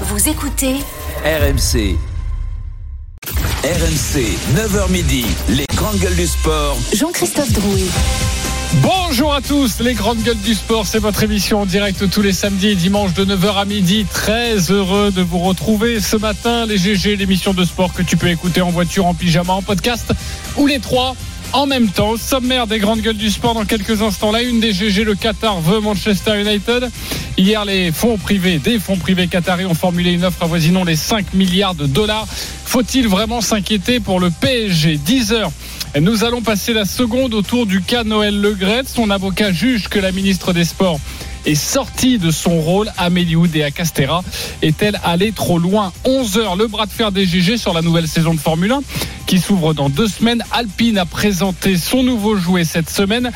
Vous écoutez RMC. RMC, 9h midi, les grandes gueules du sport. Jean-Christophe Drouet. Bonjour à tous, les grandes gueules du sport, c'est votre émission en direct tous les samedis et dimanches de 9h à midi. Très heureux de vous retrouver ce matin, les GG, l'émission de sport que tu peux écouter en voiture, en pyjama, en podcast ou les trois en même temps. Sommaire des grandes gueules du sport dans quelques instants. La une des GG, le Qatar veut Manchester United. Hier, les fonds privés, des fonds privés qataris ont formulé une offre avoisinant les 5 milliards de dollars. Faut-il vraiment s'inquiéter pour le PSG 10 heures. Nous allons passer la seconde autour du cas Noël Legret. Son avocat juge que la ministre des Sports est sortie de son rôle. Amélie Oudéa Castera est-elle allée trop loin? 11 heures, le bras de fer des GG sur la nouvelle saison de Formule 1 qui s'ouvre dans deux semaines. Alpine a présenté son nouveau jouet cette semaine.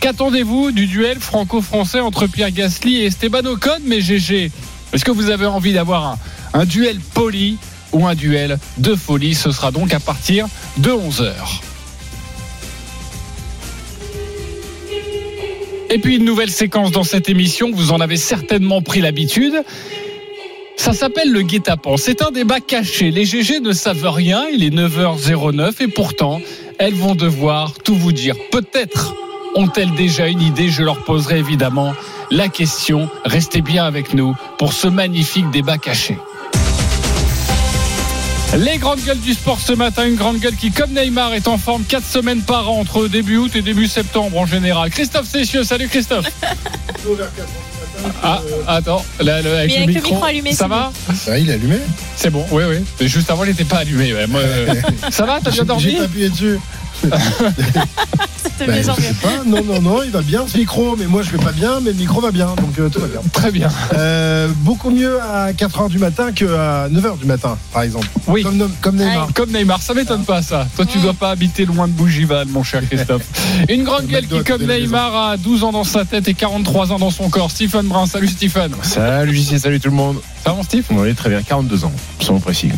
Qu'attendez-vous du duel franco-français entre Pierre Gasly et Esteban Ocon Mais GG, est-ce que vous avez envie d'avoir un, un duel poli ou un duel de folie? Ce sera donc à partir de 11 Et puis une nouvelle séquence dans cette émission, vous en avez certainement pris l'habitude. Ça s'appelle le guet-apens. C'est un débat caché. Les GG ne savent rien, il est 9h09 et pourtant, elles vont devoir tout vous dire. Peut-être ont-elles déjà une idée Je leur poserai évidemment la question. Restez bien avec nous pour ce magnifique débat caché. Les grandes gueules du sport ce matin, une grande gueule qui, comme Neymar, est en forme 4 semaines par an entre début août et début septembre en général. Christophe Cessieux, salut Christophe. Ah, attends, là, le- avec, Mais le, avec le micro, micro allumé, ça va Ah, il est allumé C'est bon, oui, oui. Mais Juste avant, il n'était pas allumé. ouais. Moi, euh, ça va, t'as bien J'ai dormi pas appuyé dessus. C'était Ben, bien je envie. sais pas. Non, non, non, il va bien ce micro, mais moi je vais pas bien, mais le micro va bien, donc euh, tout va bien. Très bien. Euh, beaucoup mieux à 4h du matin qu'à 9h du matin, par exemple. Oui. Comme, comme Neymar. Comme Neymar, ça m'étonne pas ça. Toi, tu dois pas habiter loin de Bougival, mon cher Christophe. Une grande Le gueule McDo qui, à comme côté de la Neymar, a 12 ans dans sa tête et 43 ans dans son corps. Stephen Brun, salut Stephen. Salut JC, salut tout le monde. Ça va, mon Steve Oui, très bien, 42 ans, sans précis.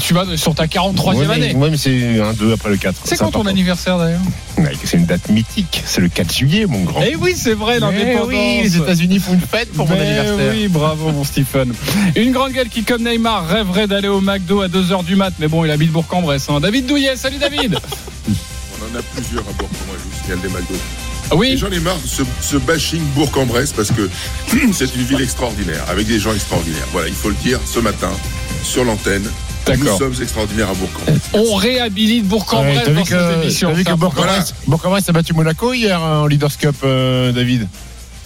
Tu vas sur ta 43e ouais, mais, année. ouais, mais c'est un 2 après le 4. C'est quand ton anniversaire d'ailleurs Ouais, C'est une date mythique, c'est le 4 juillet, mon grand. Eh oui, c'est vrai, l'indépendance. oui, les États-Unis font une fête pour mon anniversaire. Oui, bravo mon Stephen. Une grande gueule qui, comme Neymar, rêverait d'aller au McDo à 2h du mat. Mais bon, il habite Bourg-en-Bresse. hein. David Douillet, salut David. On en a plusieurs à Bourg-en-Bresse, je vous signale des McDo. Ah Oui, j'en ai marre de ce, ce bashing Bourg-en-Bresse parce que c'est une ville extraordinaire, avec des gens extraordinaires. Voilà, il faut le dire ce matin, sur l'antenne. Nous sommes extraordinaires à Bourg-en-Bresse. on réhabilite Bourg-en-Bresse Ouais, dans cette émission. t'as vu que Bourg-en-Bresse a battu Monaco hier hein, en Leaders Cup, euh, David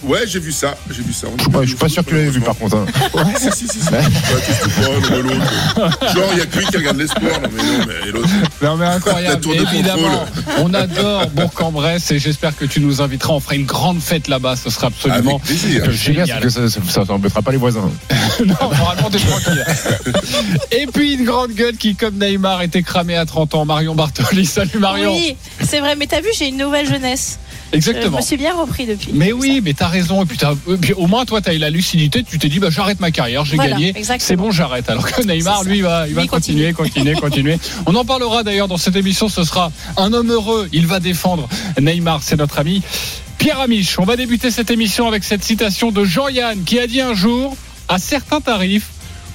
Ouais, j'ai vu ça, j'ai vu ça. Je suis pas, je suis pas sûr que tu l'aies vu par contre. hein. Ouais, si, si, si. l'un de l'autre Genre, il y a que lui qui regarde les sports. Non, mais non, mais l'autre. Non mais incroyable, tour de évidemment. On adore Bourg-en-Bresse et j'espère que tu nous inviteras. On fera une grande fête là-bas. Ce sera absolument Avec plaisir. Je sais bien, génial. que ça, ça, ça t'embêtera pas les voisins. non, normalement, t'es tranquille. Et puis une grande gueule qui, comme Neymar, était cramé à 30 ans. Marion Bartoli. Salut Marion. Oui, c'est vrai, mais t'as vu, j'ai une nouvelle jeunesse. Je Exactement. me suis bien repris depuis. Mais oui, mais t'as raison. Et puis, au moins, toi, t'as eu la lucidité. Tu t'es dit, bah, j'arrête ma carrière, j'ai Voilà, gagné. C'est bon, j'arrête. Alors que Neymar, lui, va, il va continuer, continuer, continuer. On en parlera d'ailleurs dans cette émission. Ce sera un homme heureux. Il va défendre Neymar. C'est notre ami Pierre Amiche. On va débuter cette émission avec cette citation de Jean-Yann qui a dit un jour, à certains tarifs,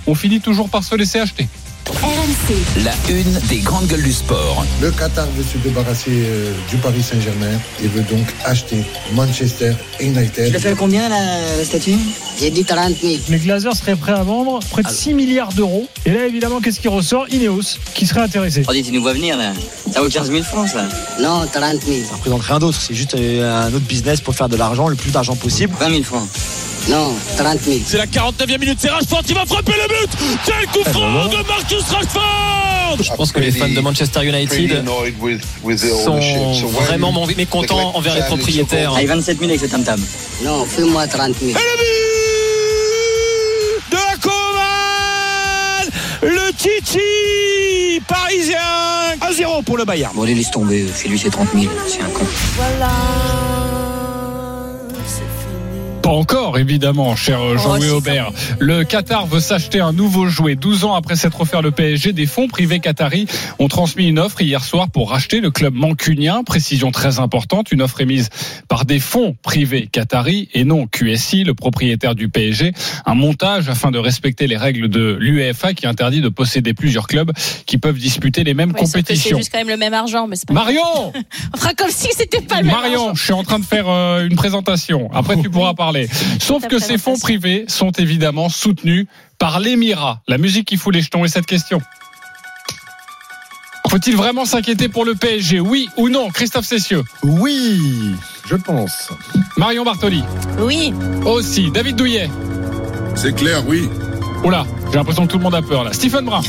on finit toujours par se laisser acheter. RMC, La une des grandes gueules du sport. Le Qatar veut se débarrasser euh, du Paris Saint-Germain et veut donc acheter Manchester Tu l'as United. fait à combien la, la statue? J'ai dit 30 000. Les Glazers seraient prêts à vendre près de 6 milliards d'euros. Et là, évidemment, qu'est-ce qui ressort? Ineos, qui serait intéressé. Oh, dis, tu nous vois venir là. Ça vaut 15 000 francs ça Non, 30 000. Ça représente rien d'autre, c'est juste euh, un autre business pour faire de l'argent, le plus d'argent possible. 20 000 francs. Non, 30 000. C'est la 49e minute, c'est Rashford qui va frapper le but Quel coup franc de Marcus Rashford Je pense que les fans de Manchester United sont vraiment mécontents envers les propriétaires. Allez, 27 000 avec ce tam-tam. Non, fais-moi 30 000. Et le but de la Coman Le Titi parisien 1-0 pour le Bayern. Bon, allez, laisse tomber. Chez lui, c'est 30 000. C'est un con. Voilà. Pas encore, évidemment, cher Oh, Jean-Louis Aubert. Le Qatar veut s'acheter un nouveau jouet. 12 ans après s'être offert le PSG, des fonds privés qataris ont transmis une offre hier soir pour racheter le club mancunien. Précision très importante, une offre émise par des fonds privés qataris et non QSI, le propriétaire du PSG. Un montage afin de respecter les règles de l'UEFA qui interdit de posséder plusieurs clubs qui peuvent disputer les mêmes Ouais, C'est compétitions. juste quand même le même argent, mais c'est pas. Marion On fera comme si c'était pas le même Marion, je suis en train de faire euh, une présentation. Après, tu pourras parler. Sauf que ces fonds privés sont évidemment soutenus par l'Émirat. La musique qui fout les jetons et cette question. Faut-il vraiment s'inquiéter pour le PSG Oui ou non Christophe Cessieux? Oui, je pense. Marion Bartoli? Oui. Aussi. David Douillet? C'est clair, oui. Oula, j'ai l'impression que tout le monde a peur là. Stephen Brun?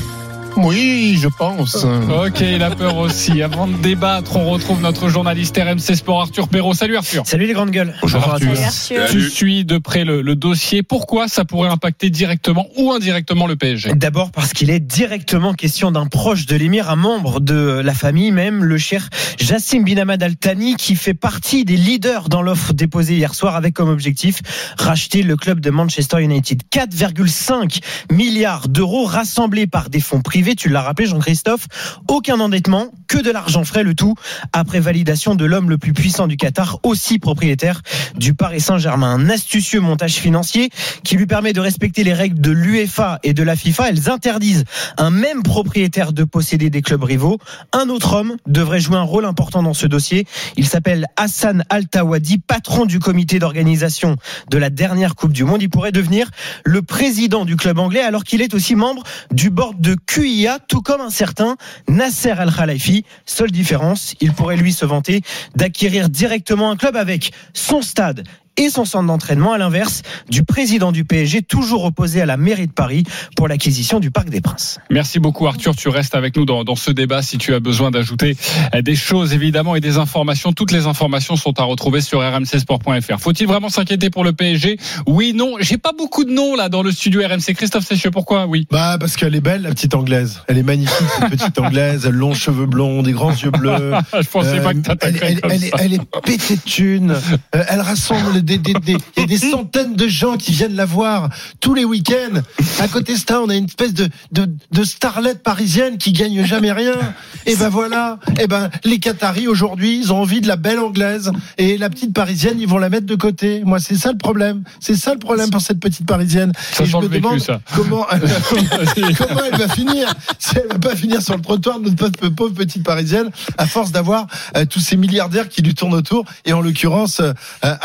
Oui, je pense. Ok, il a peur aussi. Avant de débattre, on retrouve notre journaliste RMC Sport Arthur Perrault. Salut Arthur. Salut les grandes gueules. Bonjour Arthur. Salut Arthur. Tu suis de près le, le dossier. Pourquoi ça pourrait impacter directement ou indirectement le PSG D'abord parce qu'il est directement question d'un proche de l'émir, un membre de la famille même, le cher Jassim bin Hamad Al Thani, qui fait partie des leaders dans l'offre déposée hier soir avec comme objectif racheter le club de Manchester United. 4,5 milliards d'euros rassemblés par des fonds privés, tu l'as rappelé Jean-Christophe, aucun endettement, que de l'argent frais le tout, après validation de l'homme le plus puissant du Qatar, aussi propriétaire du Paris Saint-Germain. Un astucieux montage financier qui lui permet de respecter les règles de l'UEFA et de la FIFA. Elles interdisent un même propriétaire de posséder des clubs rivaux. Un autre homme devrait jouer un rôle important dans ce dossier. Il s'appelle Hassan Al-Tawadi, patron du comité d'organisation de la dernière Coupe du Monde. Il pourrait devenir le président du club anglais alors qu'il est aussi membre du board de QIA, tout comme un certain Nasser Al-Khalifi. Seule différence, il pourrait lui se vanter d'acquérir directement un club avec son stade et son centre d'entraînement, à l'inverse du président du PSG, toujours opposé à la mairie de Paris pour l'acquisition du Parc des Princes. Merci beaucoup Arthur, tu restes avec nous dans, dans ce débat si tu as besoin d'ajouter euh, des choses évidemment et des informations. Toutes les informations sont à retrouver sur rmcsport.fr. Faut-il vraiment s'inquiéter pour le PSG Oui, non. J'ai pas beaucoup de noms là dans le studio RMC. Christophe Sessieux, pourquoi? Oui. Bah parce qu'elle est belle la petite anglaise. Elle est magnifique cette petite anglaise. Elle a longs cheveux blonds, des grands yeux bleus. Je pensais pas que Euh, elle, t'attaquerais elle, comme elle ça. est, elle est pétée de thunes. Euh, elle rassemble des, des, des, il y a des centaines de gens qui viennent la voir tous les week-ends. À côté de ça, on a une espèce de, de, de starlette parisienne qui gagne jamais rien. Et ben voilà. Et ben les Qataris aujourd'hui, ils ont envie de la belle anglaise et la petite parisienne, ils vont la mettre de côté. Moi, c'est ça le problème. C'est ça le problème pour cette petite parisienne. Ça et je me vécu, demande ça. comment comment elle va finir Si elle va pas finir sur le trottoir de notre pauvre- pauvre petite parisienne, à force d'avoir euh, tous ces milliardaires qui lui tournent autour, et en l'occurrence euh, euh,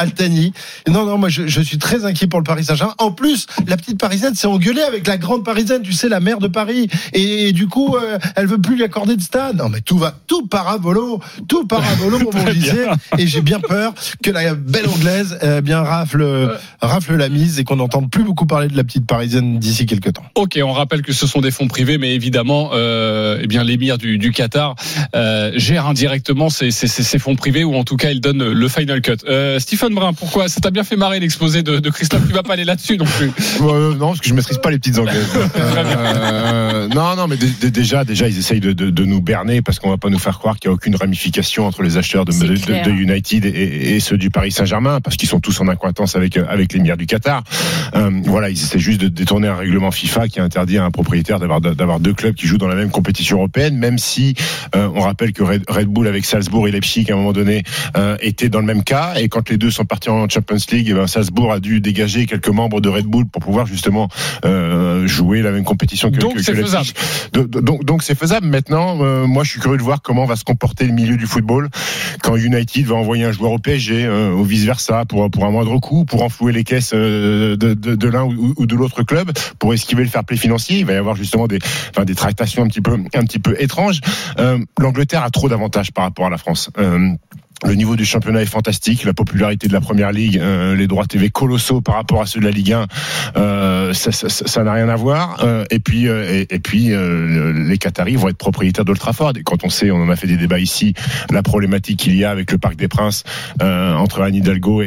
Non, non, moi je, je suis très inquiet pour le Paris Saint-Germain. En plus, la petite parisienne s'est engueulée avec la grande parisienne, tu sais, la maire de Paris, et, et du coup, euh, elle veut plus lui accorder de stade. Non, mais tout va, tout paravolo, tout paravolo, comme on Très disait, et j'ai bien peur que la belle anglaise euh, bien rafle, rafle la mise et qu'on n'entende plus beaucoup parler de la petite parisienne d'ici quelques temps. Ok, on rappelle que ce sont des fonds privés, mais évidemment, euh, eh bien l'émir du, du Qatar euh, gère indirectement ces, ces, ces- ces fonds privés, ou en tout cas il donne le final cut. Euh, Stephen Brun, pourquoi Ça t'a bien fait marrer l'exposé de, de Christophe. Tu vas pas aller là-dessus non plus. Euh, non, parce que je maîtrise pas les petites anglaises. Euh, non, non, mais dé- dé- déjà, déjà, ils essayent de, de, de nous berner parce qu'on va pas nous faire croire qu'il y a aucune ramification entre les acheteurs de, United et, et ceux du Paris Saint-Germain parce qu'ils sont tous en accointance avec avec l'émir du Qatar. Euh, voilà, ils essaient juste de détourner un règlement FIFA qui interdit à un propriétaire d'avoir d'avoir deux clubs qui jouent dans la même compétition européenne, même si euh, on rappelle que Red, Red Bull avec Salzbourg et Leipzig à un moment donné euh, étaient dans le même cas et quand les deux sont partis en Champions League, eh ben, Salzbourg a dû dégager quelques membres de Red Bull pour pouvoir justement euh, jouer la même compétition que, Donc que- c'est que Leipzig. faisable. De- de- Donc donc c'est faisable. Maintenant, euh, moi je suis curieux de voir comment va se comporter le milieu du football quand United va envoyer un joueur au PSG euh, ou vice versa pour pour un moindre coût, pour enflouer les caisses euh, de, de, de l'un ou, ou de l'autre club, pour esquiver le fair play financier. Il va y avoir justement des enfin, des tractations un petit peu un petit peu étranges. Euh, L'Angleterre a trop d'avantages par rapport à la France. Le niveau du championnat est fantastique, la popularité de la première ligue, euh, les droits TV colossaux par rapport à ceux de la Ligue 1, euh, ça ça- ça- ça n'a rien à voir. Euh, et puis, euh, et, et puis euh, les Qataris vont être propriétaires d'Old Trafford. Et quand on sait, on en a fait des débats ici, la problématique qu'il y a avec le Parc des Princes euh, entre Anne Hidalgo et,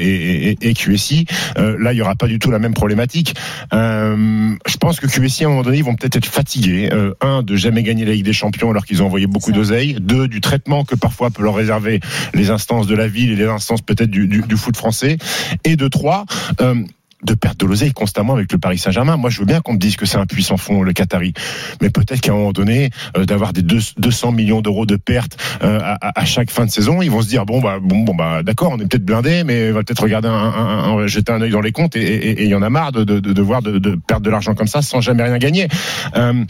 et, et- QSI, euh, là il y aura pas du tout la même problématique. Euh, je pense que QSI à un moment donné ils vont peut-être être fatigués. Euh, un de jamais gagner la Ligue des Champions alors qu'ils ont envoyé beaucoup d'oseille. Deux du traitement que parfois peut leur réserver les instances de la ville et les instances peut-être du, du, du, foot français. Et de trois, euh, de perdre de l'oseille constamment avec le Paris Saint-Germain. Moi, je veux bien qu'on me dise que c'est un puissant fond, le Qatari. Mais peut-être qu'à un moment donné, euh, d'avoir des 200 millions d'euros de pertes euh, à, à, chaque fin de saison, ils vont se dire bon bah bon, bon bah d'accord, on est peut-être blindé, mais on va peut-être regarder un, un, un, jeter un œil dans les comptes et il y en a marre de, de, de, de voir de, de, perdre de l'argent comme ça sans jamais rien gagner. Euh,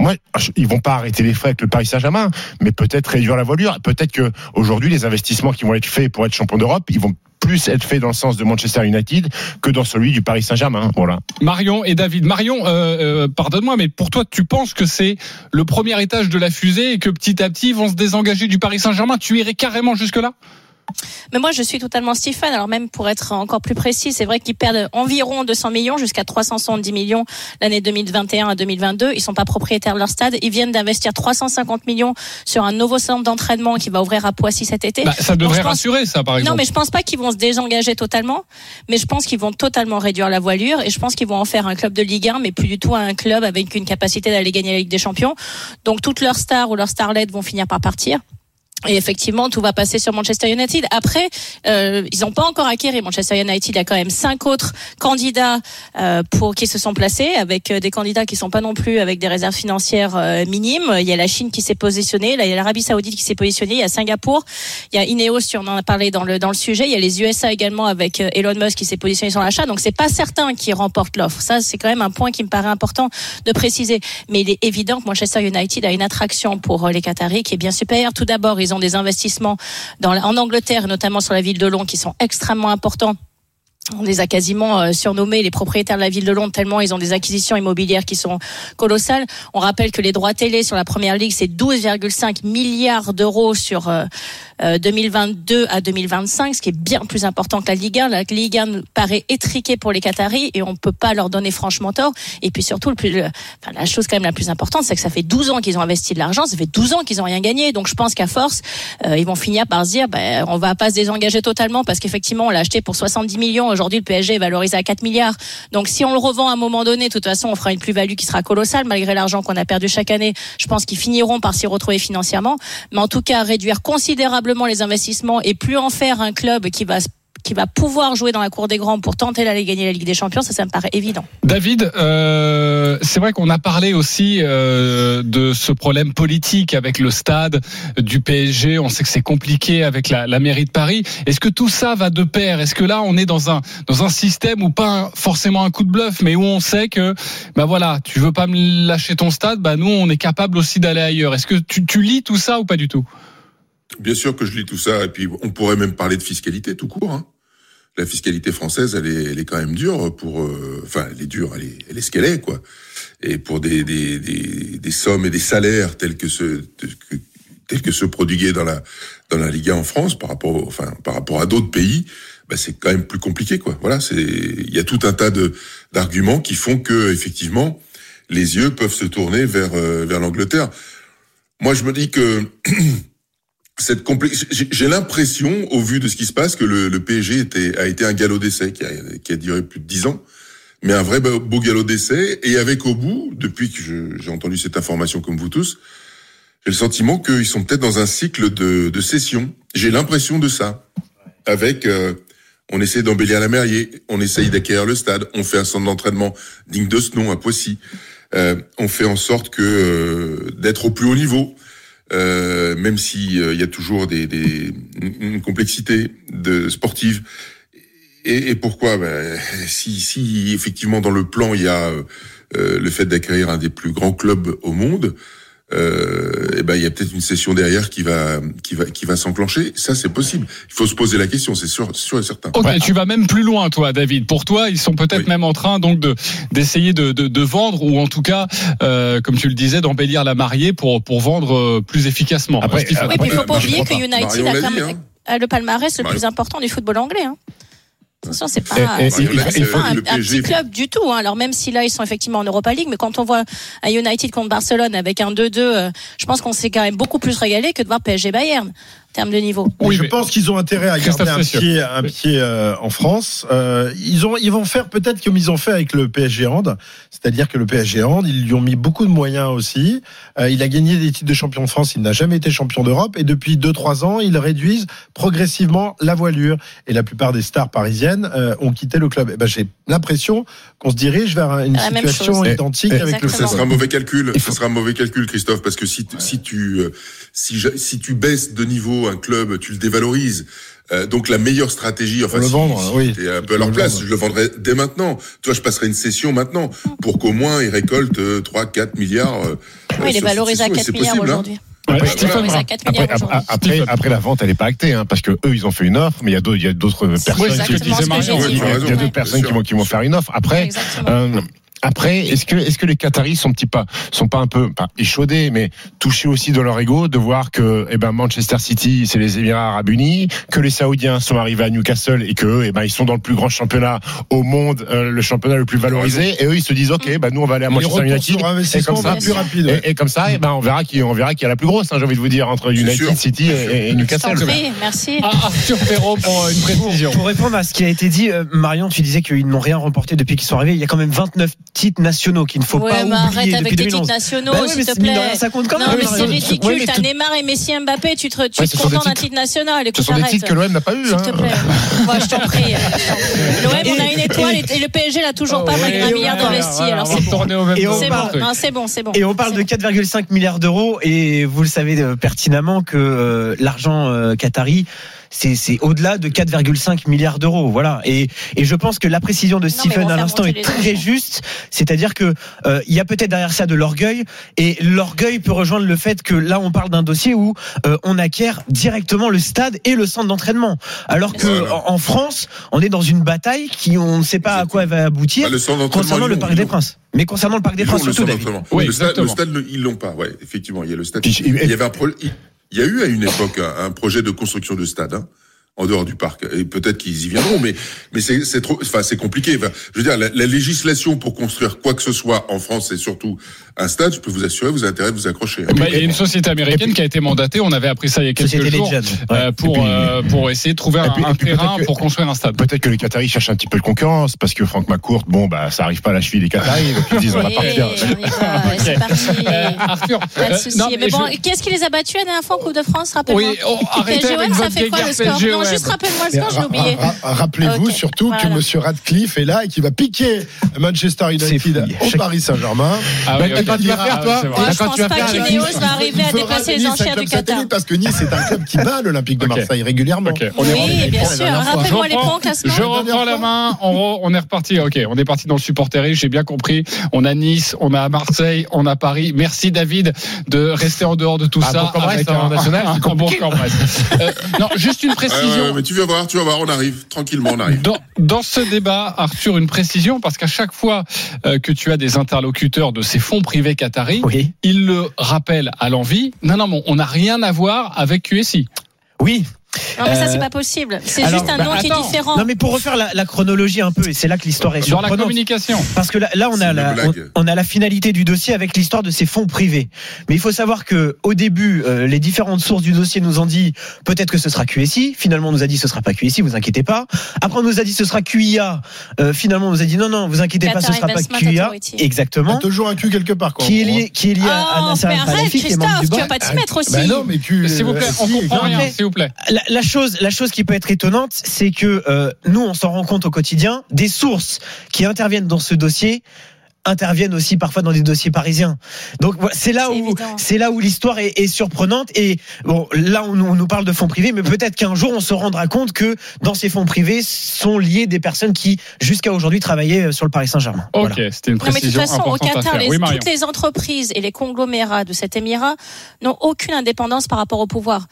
moi, ils vont pas arrêter les frais avec le Paris Saint-Germain, mais peut-être réduire la voilure. Peut-être que aujourd'hui, les investissements qui vont être faits pour être champion d'Europe, ils vont plus être faits dans le sens de Manchester United que dans celui du Paris Saint-Germain. Voilà. Marion et David. Marion, euh, euh, pardonne-moi, mais pour toi, tu penses que c'est le premier étage de la fusée et que petit à petit, ils vont se désengager du Paris Saint-Germain? Tu irais carrément jusque-là? Mais moi, je suis totalement Stéphane. Alors même pour être encore plus précis, c'est vrai qu'ils perdent environ 200 millions jusqu'à 370 millions l'année 2021 à 2022. Ils sont pas propriétaires de leur stade. Ils viennent d'investir 350 millions sur un nouveau centre d'entraînement qui va ouvrir à Poissy cet été. Bah, ça devrait rassurer, ça, par exemple. Non, mais je pense pas qu'ils vont se désengager totalement. Mais je pense qu'ils vont totalement réduire la voilure et je pense qu'ils vont en faire un club de Ligue 1, mais plus du tout un club avec une capacité d'aller gagner la Ligue des Champions. Donc toutes leurs stars ou leurs starlets vont finir par partir. Et effectivement, tout va passer sur Manchester United. Après, euh, ils n'ont pas encore acquéri. Manchester United il y a quand même cinq autres candidats euh, pour qui se sont placés, avec euh, des candidats qui sont pas non plus avec des réserves financières euh, minimes. Il y a la Chine qui s'est positionnée, là il y a l'Arabie Saoudite qui s'est positionnée, il y a Singapour, il y a Ineos, si on en a parlé dans le dans le sujet, il y a les USA également avec euh, Elon Musk qui s'est positionné sur l'achat. Donc c'est pas certain qui remporte l'offre. Ça c'est quand même un point qui me paraît important de préciser. Mais il est évident que Manchester United a une attraction pour les Qataris qui est bien supérieure. Tout d'abord, ont des investissements en Angleterre, notamment sur la ville de Londres, qui sont extrêmement importants on les a quasiment euh, surnommés les propriétaires de la ville de Londres tellement ils ont des acquisitions immobilières qui sont colossales. On rappelle que les droits télé sur la première ligue c'est 12,5 milliards d'euros sur 2022 euh, euh, à 2025, ce qui est bien plus important que la Ligue 1. La Ligue 1 paraît étriquée pour les Qataris et on peut pas leur donner franchement tort. Et puis surtout, le plus, enfin, la chose quand même la plus importante, c'est que ça fait 12 ans qu'ils ont investi de l'argent, ça fait 12 ans qu'ils ont rien gagné. Donc je pense qu'à force, ils vont finir par se dire, ben, on va pas se désengager totalement parce qu'effectivement, on l'a acheté pour 70 millions Aujourd'hui, le PSG est valorisé à 4 milliards. Donc, si on le revend à un moment donné, de toute façon, on fera une plus-value qui sera colossale, malgré l'argent qu'on a perdu chaque année. Je pense qu'ils finiront par s'y retrouver financièrement. Mais en tout cas, réduire considérablement les investissements et plus en faire un club qui va qui va pouvoir jouer dans la cour des grands pour tenter d'aller gagner la Ligue des Champions, ça, ça me paraît évident. David, euh, c'est vrai qu'on a parlé aussi euh, de ce problème politique avec le stade du PSG. On sait que c'est compliqué avec la, mairie de Paris. Est-ce que tout ça va de pair? Est-ce que là, on est dans un dans un système où pas forcément un coup de bluff, mais où on sait que, bah voilà, tu veux pas me lâcher ton stade, bah nous, on est capable aussi d'aller ailleurs. Est-ce que tu, tu lis tout ça ou pas du tout? Bien sûr que je lis tout ça, et puis on pourrait même parler de fiscalité tout court. Hein la fiscalité française, elle est, elle est quand même dure pour, euh, enfin, elle est dure, elle est, elle est ce qu'elle est, quoi. Et pour des, des, des, des, sommes et des salaires tels que ceux, tels que ceux prodigués dans la, dans la Liga en France par rapport, enfin, par rapport à d'autres pays, bah, c'est quand même plus compliqué, quoi. Voilà, c'est, il y a tout un tas de, d'arguments qui font que, effectivement, les yeux peuvent se tourner vers, euh, vers l'Angleterre. Moi, je me dis que, cette j'ai l'impression, au vu de ce qui se passe, que le, PSG a été un galop d'essai qui a, a duré plus de dix ans, mais un vrai beau galop d'essai, et avec au bout, depuis que j'ai entendu cette information comme vous tous, j'ai le sentiment qu'ils sont peut-être dans un cycle de, de session. J'ai l'impression de ça. Avec, euh, on essaie d'embellir la Merrier, on essaye d'acquérir le stade, on fait un centre d'entraînement digne de ce nom à Poissy, euh, on fait en sorte que euh, d'être au plus haut niveau. Euh, même s'il euh, y a toujours des, des, une de sportive. Et, pourquoi? Ben, si, si effectivement dans le plan il y a euh, le fait d'accueillir un des plus grands clubs au monde, euh, et eh ben il y a peut-être une session derrière qui va qui va qui va s'enclencher. Ça c'est possible. Il faut se poser la question, c'est sûr, sûr et certain. Ok, tu vas même plus loin, toi, David. Pour toi, ils sont peut-être même en train donc de d'essayer de, de, de, vendre ou en tout cas, euh, comme tu le disais, d'embellir la mariée pour pour vendre euh, plus efficacement. Après, oui, puis il faut pas oublier que United a quand même hein. le palmarès le plus important du football anglais. Hein. Attention, c'est pas, et, c'est pas un, un, petit club du tout. Hein. Alors même si là ils sont effectivement en Europa League, mais quand on voit un United contre Barcelone avec un 2-2, euh, je pense qu'on s'est quand même beaucoup plus régalé que de voir PSG Bayern. En termes de niveau. Oui, je pense qu'ils ont intérêt à garder un pied, un pied euh, en France. Euh, ils ont, ils vont faire peut-être comme ils ont fait avec le PSG Hand, c'est-à-dire que le PSG Hand, ils lui ont mis beaucoup de moyens aussi. Euh, il a gagné des titres de champion de France, il n'a jamais été champion d'Europe, et depuis 2-3 ans, ils réduisent progressivement la voilure. Et la plupart des stars parisiennes euh, ont quitté le club. Et ben, j'ai l'impression qu'on se dirige vers une La situation identique avec le Ça club. sera un mauvais calcul. Ça sera un mauvais calcul, Christophe, parce que si, si tu euh, si, tu baisses de niveau un club, tu le dévalorises. Euh, donc la meilleure stratégie, enfin Pour le si, vendre, si oui. t'es un peu à leur le place, vendre. je le vendrais dès maintenant. Tu vois, je passerai une session maintenant pour qu'au moins ils récoltent euh, 3 4 milliards. euh, Oui, il est valorisé à cette 4 session, et milliards aujourd'hui. Ouais, Stephen, valorisé à voilà. 4 Après, milliards aujourd'hui. après, après, après, la vente, elle n'est pas actée, hein, parce que eux, ils ont fait une offre, mais il y a d'autres, personnes, dit. il y a, d'autres personnes qui vont, qui vont faire une offre. Après, euh, après, est-ce que, est-ce que les Qataris sont petit pas, sont pas un peu, pas échaudés, mais touchés aussi dans leur ego de voir que, eh ben, Manchester City, c'est les Émirats Arabes Unis, que les Saoudiens sont arrivés à Newcastle et que, eux, eh ben, ils sont dans le plus grand championnat au monde, euh, le championnat le plus valorisé, et eux, ils se disent, ok, ben, nous, on va aller à Manchester United. Et comme ça, être plus rapide. ouais. et, et comme ça, eh ben, on verra qui, on verra qui a la plus grosse, hein, j'ai envie de vous dire, entre United, sûr. City et, Newcastle. prie, merci. Ah, Arthur Perrault pour euh, une précision. Pour répondre à ce qui a été dit, euh, Marion, tu disais qu'ils n'ont rien remporté depuis qu'ils sont arrivés. Il y a quand même 29 titres nationaux qu'il ne faut ouais, pas mais arrête oublier avec depuis tes titres 2011. nationaux, Bah ouais, s'il te plaît. rien, ça compte quand non, même. mais c'est Ouais, ridicule. mais T'as tout- Neymar et Messi Mbappé, tu te, tu Ouais, te ce des contentes d'un titre national. Ce Écoute, sont des arrête. titres que l'OM n'a pas eu. S'il hein. te plaît. Moi, je t'en prie. L'OM, on a une étoile et et le PSG l'a toujours pas Oh, malgré un milliard d'investis. Alors on va c'est bon. retourner au même Et on C'est parle- bon. C'est bon, c'est. Et on parle C'est de bon. 4,5 milliards d'euros et vous le savez euh, pertinemment que euh, l'argent euh, qatari c'est c'est au-delà de 4,5 milliards d'euros voilà et et je pense que la précision de Stephen à l'instant est très juste c'est-à-dire que euh, il y a peut-être derrière ça de l'orgueil et l'orgueil peut rejoindre le fait que là on parle d'un dossier où euh, on acquiert directement le stade et le centre d'entraînement alors que Voilà. en, en France on est dans une bataille qui on ne sait pas à quoi elle va aboutir Bah, le centre d'entraînement, concernant le Parc des. Princes mais concernant le Parc des Princes le surtout David. Oui, le, stade, le stade, ils l'ont pas. Ouais, effectivement, il y a le stade. Il y avait un pro- il y a eu à une époque un, un projet de construction de stade. Hein en dehors du parc et peut-être qu'ils y viendront mais mais c'est c'est trop enfin c'est compliqué Enfin, je veux dire la, la législation pour construire quoi que ce soit en France et surtout un stade je peux vous assurer vous avez intérêt de vous accrocher hein. Bah, il y a une société américaine qui a été mandatée, on avait appris ça il y a quelques Société jours, euh, pour, puis- euh, pour essayer de trouver puis- un terrain que- pour construire un stade. Peut-être que les Qataris cherchent un petit peu de concurrence parce que Franck McCourt, bon bah ça arrive pas à la cheville des Qataris, donc ils disent on va Oui, partir. on y va, c'est parti. Euh, Arthur, Pas de euh, souci. non, mais bon, je- qu'est-ce qui les a battus la dernière fois en Coupe de France Rappelle-moi. Oui, oh, arrêtez avec votre ouais. juste rappelle-moi le score, j'ai oublié. Rappelez-vous surtout voilà. que Monsieur Radcliffe est là et qu'il va piquer Manchester. United au Paris Saint-Germain. Ah oui, Bah, ok. quand tu vas faire, toi Ah, je quand pense tu vas pas faire Nice, va arriver à dépasser les un enchères du Qatar. Parce que Nice est un club qui bat l'Olympique de. Marseille régulièrement. Oui, bien la sûr. Rappelle-moi les points classement. Je reprends la main. On, est reparti. Ok, on est parti dans le supporterie. J'ai bien compris. On a Nice, on a Marseille, on a Paris. Merci David de rester en dehors de tout Ah, ça. Avec en national, c'est un Bourg-en-Bresse. Euh, non, juste une Ouais, ouais, précision. ouais, mais tu vas voir tu vas voir on arrive tranquillement on arrive Dans, dans ce débat, Arthur, une précision, parce qu'à chaque fois euh, que tu as des interlocuteurs de ces fonds privés qataris, oui ils le rappellent à l'envie. Non, non, mais on n'a rien à voir avec QSI. oui Non, mais ça, Euh, c'est pas possible. C'est juste un bah, nom qui est différent. Non mais pour refaire la, la chronologie un peu et c'est là que l'histoire est Dans la surprenante. communication. Parce que là, là, on a la, on, a la finalité du dossier avec l'histoire de ces fonds privés. Mais il faut savoir que au début, euh, les différentes sources du dossier nous ont dit peut-être que ce sera QSI. Finalement, on nous a dit ce sera pas QSI, vous inquiétez pas. Après, on nous a dit ce sera QIA. Euh, finalement, on nous a dit non, non, vous inquiétez pas, ce sera pas QIA. Authority. Il y a Exactement. toujours un cul quelque part. Quoi, Qui est lié, qui est lié à, à Oh, Nasser mais Al arrête, Khelaifi, qui est membre Christophe, du tu vas pas t'y mettre aussi. Bah non, mais. S'il vous plaît, on comprend rien, s'il vous plaît. La, la chose, la chose qui peut être étonnante, c'est que euh, nous, on s'en rend compte au quotidien. Des sources qui interviennent dans ce dossier interviennent aussi parfois dans des dossiers parisiens. Donc c'est là où c'est là où l'histoire est, est surprenante. Et bon, là on, nous- on nous parle de fonds privés, mais peut-être qu'un jour on se rendra compte que dans ces fonds privés sont liées des personnes qui jusqu'à aujourd'hui travaillaient sur le Paris Saint-Germain. Ok, Voilà. c'était une Non, mais de toute précision façon, au importante Qatar, les- Oui, toutes les entreprises et les conglomérats de cet émirat n'ont aucune indépendance par rapport au pouvoir.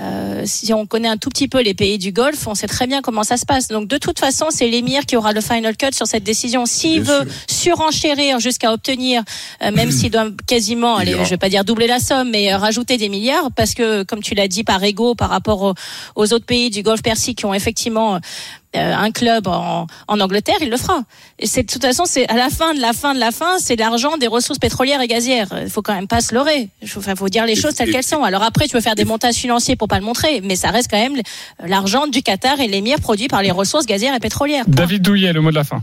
Euh, si on connaît un tout petit peu les pays du Golfe, on sait très bien comment ça se passe. Donc, de toute façon, c'est l'émir qui aura le final cut sur cette décision. S'il veut surenchérir jusqu'à obtenir, euh, même s'il doit quasiment, allez, je vais pas dire doubler la somme, mais euh, rajouter des milliards, parce que, comme tu l'as dit, par ego, par rapport aux, aux autres pays du Golfe Persique qui ont effectivement un club en, en Angleterre, il le fera. Et c'est de toute façon, c'est à la fin de la fin de la fin, c'est l'argent des ressources pétrolières et gazières. Il faut quand même pas se leurrer. Il faut, faut dire les choses telles qu'elles sont. Alors après, tu peux faire des montages financiers pour pas le montrer, mais ça reste quand même l'argent du Qatar et l'émir produit par les ressources gazières et pétrolières. David Douillet, le mot de la fin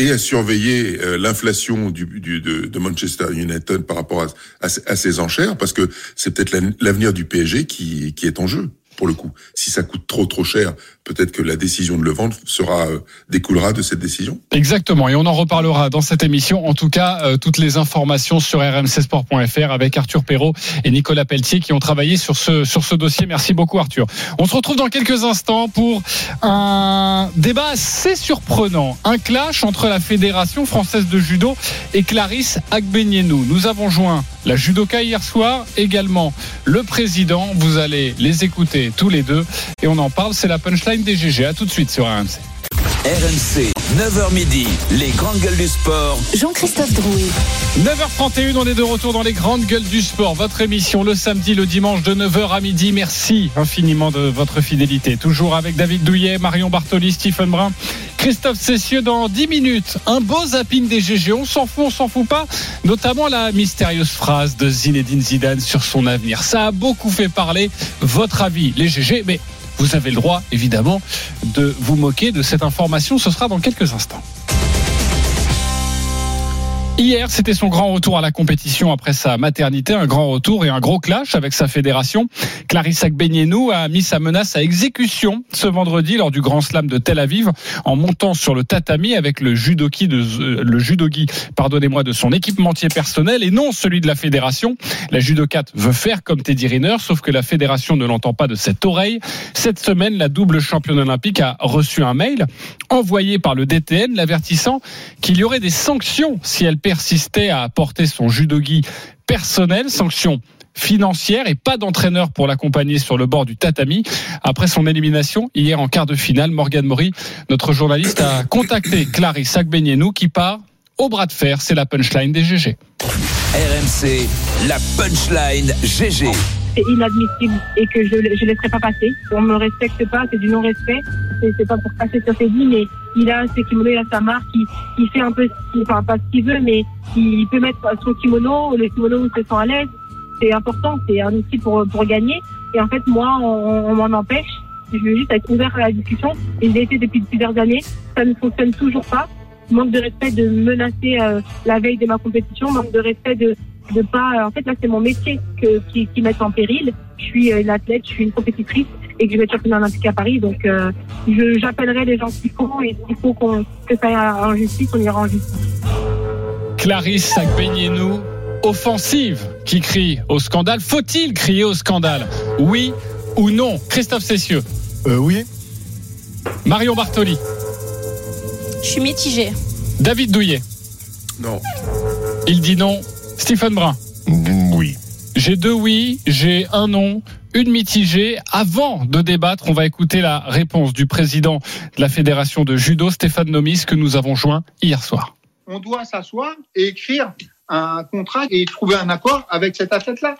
et à surveiller euh, l'inflation du, du, de, de, Manchester United par rapport à, à, à ces enchères, parce que c'est peut-être l'avenir du PSG qui, qui est en jeu pour le coup. Si ça coûte trop trop cher, peut-être que la décision de le vendre sera euh, découlera de cette décision. Exactement, et on en reparlera dans cette émission. En tout cas, euh, toutes les informations sur rmcsport.fr avec Arthur Perrault et Nicolas Pelletier qui ont travaillé sur ce sur ce dossier. Merci beaucoup Arthur. On se retrouve dans quelques instants pour un débat assez surprenant, un clash entre la Fédération française de judo et Clarisse Agbenienou. Nous avons joint la judoka hier soir, également le président. Vous allez les écouter tous les deux et on en parle. C'est la punchline des GG. À tout de suite sur RMC. RMC, 9h midi, les grandes gueules du sport. Jean-Christophe Drouet. 9h31, on est de retour dans les grandes gueules du sport. Votre émission le samedi, le dimanche de 9h à midi. Merci infiniment de votre fidélité. Toujours avec David Douillet, Marion Bartoli, Stephen Brun, Christophe Cessieux dans 10 minutes. Un beau zapping des GG. On s'en fout, on s'en fout pas. Notamment la mystérieuse phrase de Zinedine Zidane sur son avenir. Ça a beaucoup fait parler. Votre avis, les GG, mais vous avez le droit, évidemment, de vous moquer de cette information. Ce sera dans quelques instants. Hier, c'était son grand retour à la compétition après sa maternité, un grand retour et un gros clash avec sa fédération. Clarissa Gbenienou a mis sa menace à exécution ce vendredi lors du Grand Slam de Tel Aviv en montant sur le tatami avec le judoki de euh, le judogi, pardonnez-moi, de son équipementier personnel et non celui de la fédération. La judokate veut faire comme Teddy Riner, sauf que la fédération ne l'entend pas de cette oreille. Cette semaine, la double championne olympique a reçu un mail envoyé par le DTN l'avertissant qu'il y aurait des sanctions si elle persistait à apporter son judogi personnel, sanctions financières et pas d'entraîneur pour l'accompagner sur le bord du tatami. Après son élimination hier en quart de finale, Morgan Maury, notre journaliste, a contacté Clarisse Agbenienou qui part au bras de fer. C'est la punchline des GG. RMC, la punchline GG c'est inadmissible et que je ne laisserai pas passer. On me respecte pas, c'est du non-respect. C'est pas pour passer sur ses vies, mais il a ses kimonos, il a sa marque, il, il fait un peu, enfin pas ce qu'il veut, mais il peut mettre son kimono, le kimono où il se sent à l'aise. C'est important, c'est un outil pour, pour gagner. Et en fait, moi, on, on m'en empêche. Je veux juste être ouvert à la discussion. Et j'ai été depuis plusieurs années. Ça ne fonctionne toujours pas. Manque de respect de menacer euh, la veille de ma compétition, manque de respect de, de pas. En fait, là, c'est mon métier que, qui, qui met en péril. Je suis une athlète, je suis une compétitrice et que je vais être championne olympique à Paris. Donc, euh, j'appellerai les gens qui font et s'il faut qu'on que ça aille en justice, on ira en justice. Clarisse nous offensive, qui crie au scandale. Faut-il crier au scandale? Oui ou non? Christophe Cessieux euh, Oui. Marion Bartoli Je suis mitigé. David Douillet Non. Il dit non. Stephen Brun Oui. J'ai deux oui, j'ai un non, une mitigée. Avant de débattre, on va écouter la réponse du président de la Fédération de judo, Stéphane Nomis, que nous avons joint hier soir. On doit s'asseoir et écrire un contrat et trouver un accord avec cet athlète-là.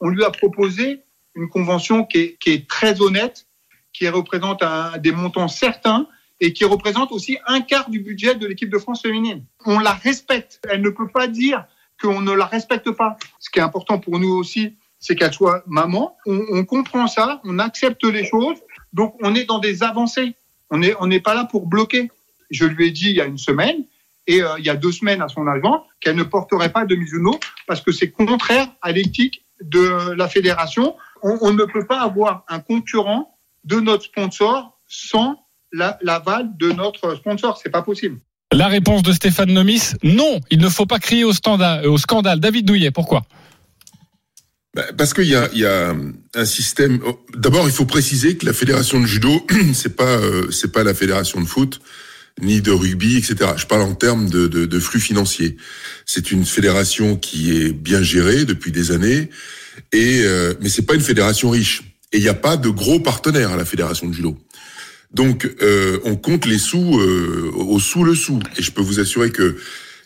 On lui a proposé une convention qui est, qui est très honnête, qui représente un, des montants certains et qui représente aussi un quart du budget de l'équipe de France féminine. On la respecte. Elle ne peut pas dire qu'on ne la respecte pas. Ce qui est important pour nous aussi, c'est qu'elle soit maman. On, comprend ça, on accepte les choses. Donc, on est dans des avancées. On n'est pas là pour bloquer. Je lui ai dit il y a une semaine, et euh, il y a deux semaines à son agent, qu'elle ne porterait pas de Mizuno parce que c'est contraire à l'éthique de la fédération. On, ne peut pas avoir un concurrent de notre sponsor sans l'aval la, de notre sponsor. C'est pas possible. La réponse de Stéphane Nomis, non, il ne faut pas crier au, au scandale. David Douillet, pourquoi? Parce qu'il y a, y a un système. D'abord, il faut préciser que la fédération de judo, c'est pas, euh, c'est pas la fédération de foot ni de rugby, etc. Je parle en termes de flux financiers. C'est une fédération qui est bien gérée depuis des années, et euh, mais c'est pas une fédération riche. Et il n'y a pas de gros partenaires à la fédération de judo. Donc, euh, on compte les sous euh, au sous le sous. Et je peux vous assurer que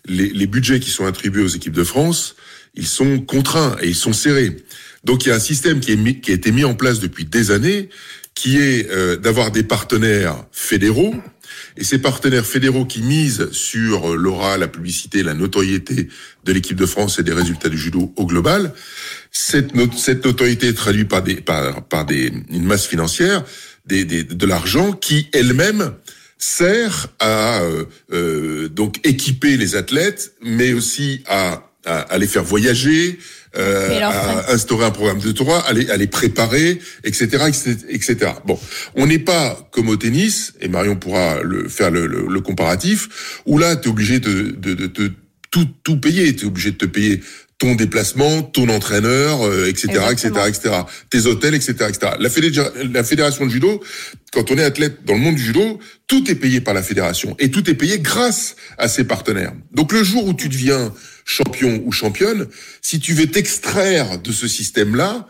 les, les, budgets qui sont attribués aux équipes de France, ils sont contraints et ils sont serrés. Donc, il y a un système qui, est qui a été mis en place depuis des années qui est euh, d'avoir des partenaires fédéraux. Et ces partenaires fédéraux qui misent sur l'aura, la publicité, la notoriété de l'équipe de France et des résultats du judo au global, cette, cette notoriété est traduite par, des, par, par des, une masse financière, des, des, de l'argent qui elle-même sert à euh, euh, donc équiper les athlètes, mais aussi à, à, à les faire voyager, euh, à instaurer un programme de tournoi, à les, à les préparer, etc., etc. Bon, on n'est pas comme au tennis, et Marion pourra le, faire le, le, le comparatif, où là, tu es obligé de, de, de, de tout, tout payer. Tu es obligé de te payer ton déplacement, ton entraîneur, euh, etc., etc., etc., tes hôtels, etc., etc. La, la fédération de judo, quand on est athlète dans le monde du judo, tout est payé par la fédération et tout est payé grâce à ses partenaires. Donc le jour où tu deviens champion ou championne, si tu veux t'extraire de ce système-là,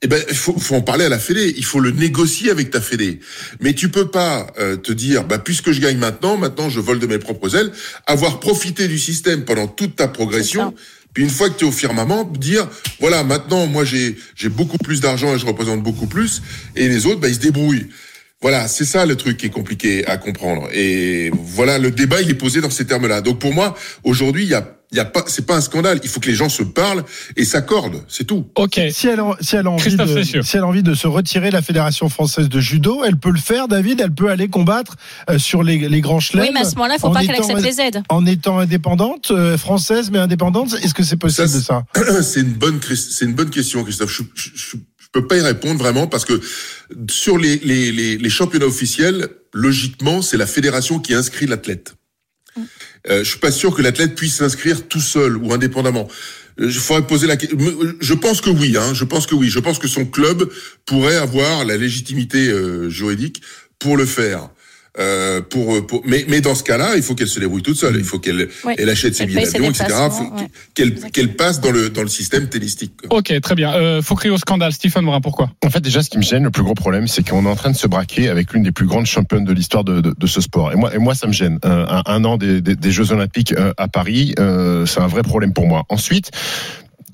eh ben, il faut, faut, en parler à la Fédé. Il faut le négocier avec ta Fédé. Mais tu peux pas euh, te dire, bah, puisque je gagne maintenant, maintenant je vole de mes propres ailes, avoir profité du système pendant toute ta progression. Une fois que tu es au firmament, dire, voilà, maintenant, moi j'ai j'ai beaucoup plus d'argent et je représente beaucoup plus, et les autres, bah, ils se débrouillent. Voilà, c'est ça le truc qui est compliqué à comprendre. Et voilà, le débat, il est posé dans ces termes-là. Donc pour moi, aujourd'hui, il y a y a pas, c'est pas un scandale. Il faut que les gens se parlent et s'accordent. C'est tout. Ok. Si elle, a, si elle a envie de, si elle a envie de se retirer la fédération française de judo, elle peut le faire, David. Elle peut aller combattre euh, sur les, les grands chelems. Oui, mais à ce moment-là, il faut pas qu'elle accepte les aides. En étant indépendante, euh, française mais indépendante, est-ce que c'est possible ça, de ça C'est une bonne, c'est une bonne question, Christophe. Je, je, je, je peux pas y répondre vraiment parce que sur les, les, les, les championnats officiels, logiquement, c'est la fédération qui inscrit l'athlète. Euh, je suis pas sûr que l'athlète puisse s'inscrire tout seul ou indépendamment. Il faudrait poser la. Je pense que oui. Hein, je pense que oui. Je pense que son club pourrait avoir la légitimité euh, juridique pour le faire. Euh, pour, pour, mais, mais dans ce cas-là, il faut qu'elle se débrouille toute seule. Il faut qu'elle Oui. elle achète ses Elle billets d'avion, etc. Ouais. Qu'elle passe dans le dans le système tennistique. quoi. Ok, très bien. Euh, faut crier au scandale. Stephen Brun, pourquoi? En fait, déjà, ce qui me gêne, le plus gros problème, c'est qu'on est en train de se braquer avec l'une des plus grandes championnes de l'histoire de, de, de ce sport. Et moi, et moi, ça me gêne. Euh, un, un an des, des, des Jeux Olympiques euh, à Paris, euh, c'est un vrai problème pour moi. Ensuite.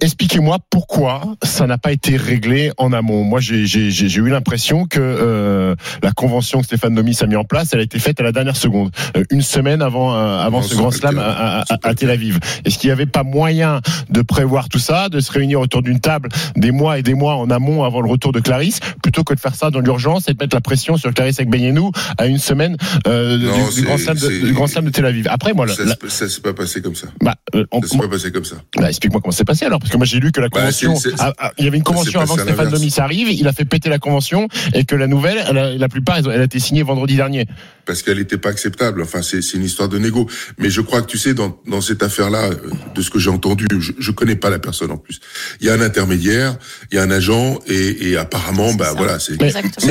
Expliquez-moi pourquoi ça n'a pas été réglé en amont. Moi, j'ai eu l'impression que euh, la convention que Stéphane Domis a mis en place, elle a été faite à la dernière seconde, euh, une semaine avant euh, avant ce grand slam à, à- à- à Tel Aviv. Est-ce qu'il n'y avait pas moyen de prévoir tout ça, de se réunir autour d'une table des mois et des mois en amont avant le retour de Clarisse, plutôt que de faire ça dans l'urgence et de mettre la pression sur Clarisse Agbenienou à une semaine euh, du- Non, du, c'est- grand slam de, c'est- du grand slam de Tel Aviv? Après, moi, Ça, ça s'est pas passé comme ça. bah, euh, on- Ça s'est pas passé comme ça. bah, explique-moi comment c'est passé alors, parce que moi j'ai lu que la Bah, convention, il y avait une convention avant que Stéphane. Domis arrive, il a fait péter la convention et que la nouvelle, elle a- la plupart, elle a été signée vendredi dernier. Parce qu'elle n'était pas acceptable. Enfin, c'est c'est une histoire de négo. Mais je crois que tu sais, dans, dans cette affaire-là, euh, de ce que j'ai entendu, je, je connais pas la personne en plus. Il y a un intermédiaire, il y a un agent, et, et apparemment, bah voilà, c'est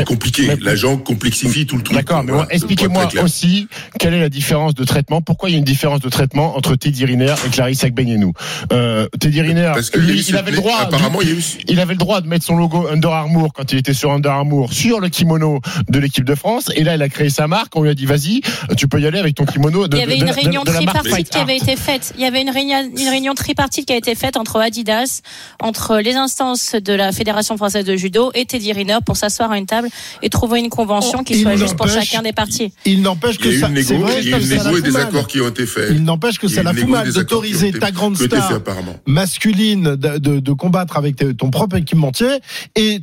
compliqué. L'agent complexifie tout le truc. D'accord, mais Voilà, expliquez-moi aussi quelle est la différence de traitement. Pourquoi il y a une différence de traitement entre Teddy Riner et Clarisse Agbenienou euh, Teddy Riner, Parce que il lui, avait le droit. apparemment, de- il y a eu- il avait le droit de mettre son logo Under Armour quand il était sur Under Armour sur le kimono de l'équipe de France. Et là, il a créé sa marque. On lui a dit, vas-y, tu peux y aller avec ton kimono de, Il y avait une de- réunion de tripartite qui avait été faite. Il y avait une réunion, une réunion tripartite qui a été faite entre Adidas, entre les instances de la Fédération française de judo et Teddy Riner pour s'asseoir à une table et trouver une convention qui Il soit juste pour chacun des parties. Il n'empêche Il y que a ça, négo, vrai, il y a une négo et des mal. accords qui ont été faits. Il n'empêche que ça la fout mal qui d'autoriser ta grande qui star masculine de, de, de combattre avec ton propre équipementier et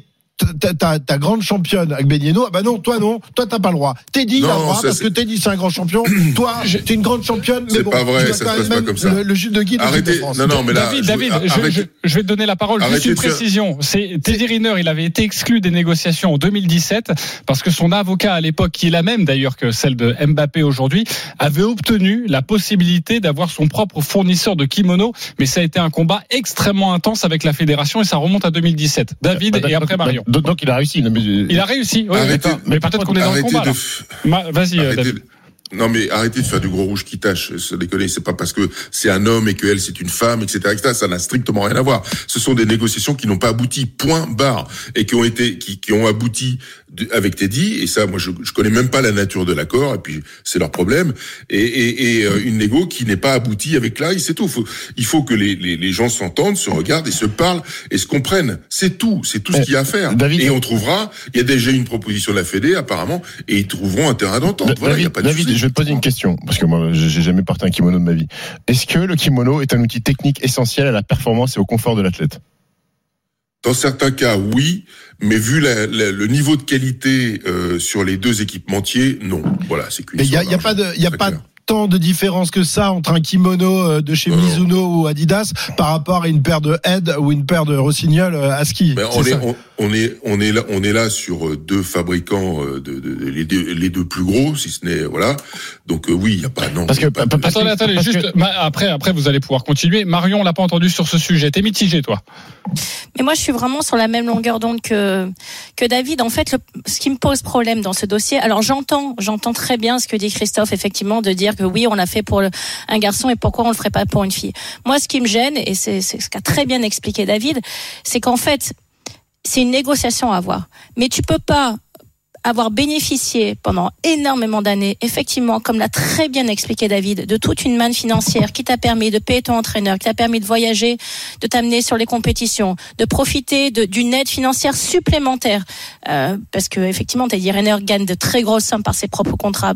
ta, grande championne Agbenienou, ah bah non, toi non, toi t'as pas le droit. Teddy il a le droit ça, parce que Teddy c'est un grand champion. toi, t'es une grande championne, mais C'est bon, pas vrai, ça se passe pas comme ça. Le, le juge de guide de Arrêtez. Non, non, mais là, David, je- David, je, arrêtez- je- je vais te donner la parole. Juste une précision. C'est Teddy Riner, il avait été exclu des négociations en 2017 parce que son avocat à l'époque, qui est la même d'ailleurs que celle de Mbappé aujourd'hui, avait obtenu la possibilité d'avoir son propre fournisseur de kimono. Mais ça a été un combat extrêmement intense avec la fédération et ça remonte à 2017. David Bah, et donc- après Marion. Donc, donc il a réussi. Non, mais- Il a réussi. oui, Arrêtez- mais peut-être qu'on est dans le combat. de Ma- Vas-y, euh, Arrêtez David. de- Non mais arrêtez de faire du gros rouge qui tâche. Se déconner, c'est pas parce que c'est un homme et que elle c'est une femme, etc., etc. Ça n'a strictement rien à voir. Ce sont des négociations qui n'ont pas abouti, point barre, et qui ont été, qui, qui ont abouti avec Teddy. Et ça, moi, je, je connais même pas la nature de l'accord. Et puis c'est leur problème. Et, et, et euh, une négo qui n'est pas aboutie avec Clarisse, c'est tout. Faut, il faut que les, les, les gens s'entendent, se regardent et se parlent et se comprennent. C'est tout. C'est tout ce qu'il y a à faire. David- et on trouvera. Il y a déjà une proposition de la Fédé apparemment, et ils trouveront un terrain d'entente. Voilà, il y a David, pas de David, je vais te poser une question, parce que moi, j'ai jamais porté un kimono de ma vie. Est-ce que le kimono est un outil technique essentiel à la performance et au confort de l'athlète? Dans certains cas, oui, mais vu la- la- le niveau de qualité euh, sur les deux équipementiers, non. Voilà, c'est qu'une Mais il y a, y a pas de, y a pas clair. tant de différence que ça entre un kimono euh, de chez Non, non. Mizuno ou Adidas par rapport à une paire de Head ou une paire de Rossignol euh, à ski. Ben, on, est, on, on est on est là on est là sur euh, deux fabricants euh, de, de- de- les, deux, les deux plus gros si ce n'est voilà donc euh, oui il y a pas non Parce que- pas parce Attendez, attendez, parce juste, ma- après, après, vous allez pouvoir continuer. Marion, on l'a pas entendu sur ce sujet. T'es mitigé, toi. Mais moi, je suis vraiment sur la même longueur d'onde que que David. En fait, le, ce qui me pose problème dans ce dossier, alors j'entends, j'entends très bien ce que dit Christophe, effectivement, de dire que oui, on l'a fait pour le- un garçon et pourquoi on le ferait pas pour une fille. Moi, ce qui me gêne, et c'est c'est ce qu'a très bien expliqué David, c'est qu'en fait, c'est une négociation à avoir. Mais tu peux pas avoir bénéficié pendant énormément d'années, effectivement, comme l'a très bien expliqué David, de toute une manne financière qui t'a permis de payer ton entraîneur, qui t'a permis de voyager, de t'amener sur les compétitions, de profiter d'une aide financière supplémentaire, euh, parce que effectivement, Teddy Riner gagne de très grosses sommes par ses propres contrats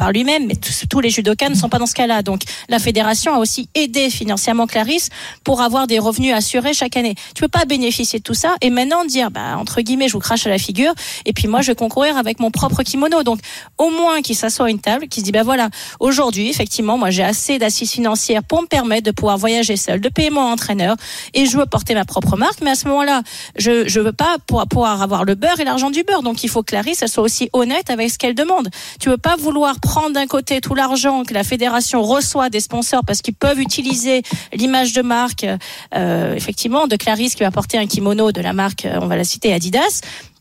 par lui-même, mais tous, les judokas ne sont pas dans ce cas-là. Donc, la fédération a aussi aidé financièrement Clarisse pour avoir des revenus assurés chaque année. Tu peux pas bénéficier de tout ça et maintenant dire, bah, entre guillemets, je vous crache à la figure et puis moi, je vais concourir avec mon propre kimono. Donc, au moins qu'il s'assoit à une table, qu'il se dit, bah voilà, aujourd'hui, effectivement, moi, j'ai assez d'assises financières pour me permettre de pouvoir voyager seul, de payer mon entraîneur et je veux porter ma propre marque. Mais à ce moment-là, je, je veux pas pouvoir avoir le beurre et l'argent du beurre. Donc, il faut que Clarisse, elle soit aussi honnête avec ce qu'elle demande. Tu veux pas vouloir prendre d'un côté tout l'argent que la fédération reçoit des sponsors parce qu'ils peuvent utiliser l'image de marque, euh, effectivement, de Clarisse qui va porter un kimono de la marque, euh, on va la citer, Adidas.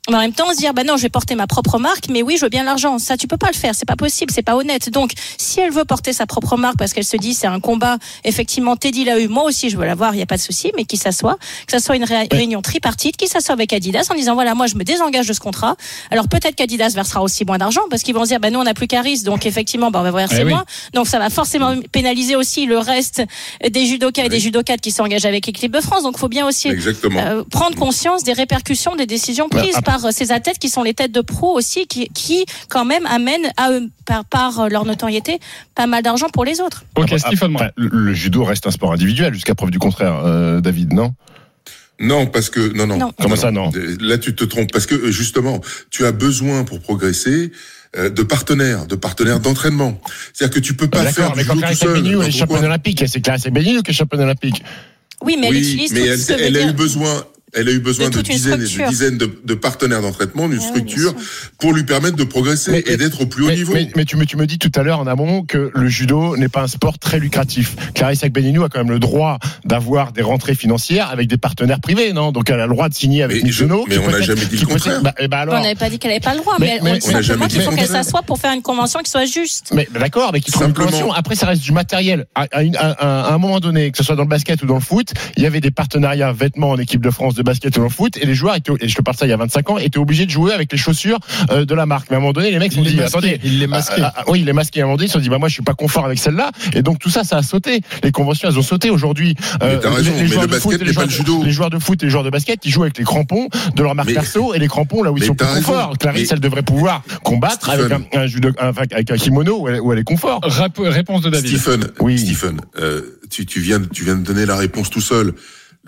Mais en même temps, se dire, bah non, je vais porter ma propre marque, mais oui, je veux bien l'argent. Ça, tu peux pas le faire. C'est pas possible. C'est pas honnête. Donc, si elle veut porter sa propre marque parce qu'elle se dit, c'est un combat, effectivement, Teddy l'a eu. Moi aussi, je veux l'avoir. Il y a pas de souci, mais qu'il s'assoit, que ça soit une ré- réunion tripartite, qu'il s'assoit avec Adidas en disant, voilà, moi, je me désengage de ce contrat. Alors, peut-être qu'Adidas versera aussi moins d'argent parce qu'ils vont se dire, bah nous, on n'a plus Caris. Donc, effectivement, bah, on va verser Eh oui. moins. Donc, ça va forcément pénaliser aussi le reste des judokas et des judokates qui s'engagent avec l'équipe de France. Donc, il faut bien aussi euh, prendre conscience des répercussions des décisions prises après- par euh, ces athlètes qui sont les têtes de pro aussi, qui, qui quand même amènent à eux, par, par euh, leur notoriété, pas mal d'argent pour les autres. Ok, Après- Stephen Moore. après, le, le judo reste un sport individuel jusqu'à preuve du contraire, euh, David, non? Non parce que non non, Non. Comment ça, non là tu te trompes parce que justement tu as besoin pour progresser euh, de partenaires de partenaires d'entraînement c'est-à-dire que tu peux pas Bah, faire D'accord, mais du quand judo tout seul Beignou dans est ton championne coin. olympique, c'est Clarisse Beignou qui est championne olympique. Oui, mais elle oui, utilise mais tout elle, ce que veut elle a eu besoin. Elle a eu besoin De de, dizaines et de dizaines de, de partenaires d'entraînement, d'une Ah oui, structure, pour lui permettre de progresser Mais- et d'être au plus haut Mais, niveau. mais- mais tu, me, tu me dis tout à l'heure en amont que le judo n'est pas un sport très lucratif. Clarisse Beignou a quand même le droit d'avoir des rentrées financières avec des partenaires privés, non? Donc elle a le droit de signer avec Mais je- Mizuno. mais on n'a jamais dit le contraire. Bah, ben alors. on n'avait pas dit qu'elle n'avait pas le droit, Mais- mais, mais- on on dit n'a jamais simplement dit qu'il faut le qu'elle s'assoie pour faire une convention qui soit juste. Mais bah, d'accord, mais qui trouve une Simplement. convention. Après, ça reste du matériel. À, à une- à- à un moment donné, que ce soit dans le basket ou dans le foot, il y avait des partenariats vêtements en équipe de France de basket ou le foot, et les joueurs étaient, et je te parle ça il y a 25 ans, étaient obligés de jouer avec les chaussures euh, de la marque. Mais à un moment donné, les mecs se sont dit, masquait, attendez, il les masquait. ah, ah, ah, oui, il les masquait. À un moment donné, ils se sont dit, bah moi, je suis pas confort avec celle-là, et donc tout ça, ça a sauté. Les conventions, elles ont sauté aujourd'hui. Euh, joueurs le de foot les joueurs le de- judo. Les joueurs de foot et les joueurs de basket, ils jouent avec les crampons de leur marque Mais- perso et les crampons là où ils sont plus confort. Clarisse, Mais- elle devrait pouvoir combattre avec un, un judo, enfin, avec un kimono où elle, où elle est confort. Rap- réponse de David. Stephen, Oui. Stephen, euh, tu, tu viens, tu viens de donner la réponse tout seul.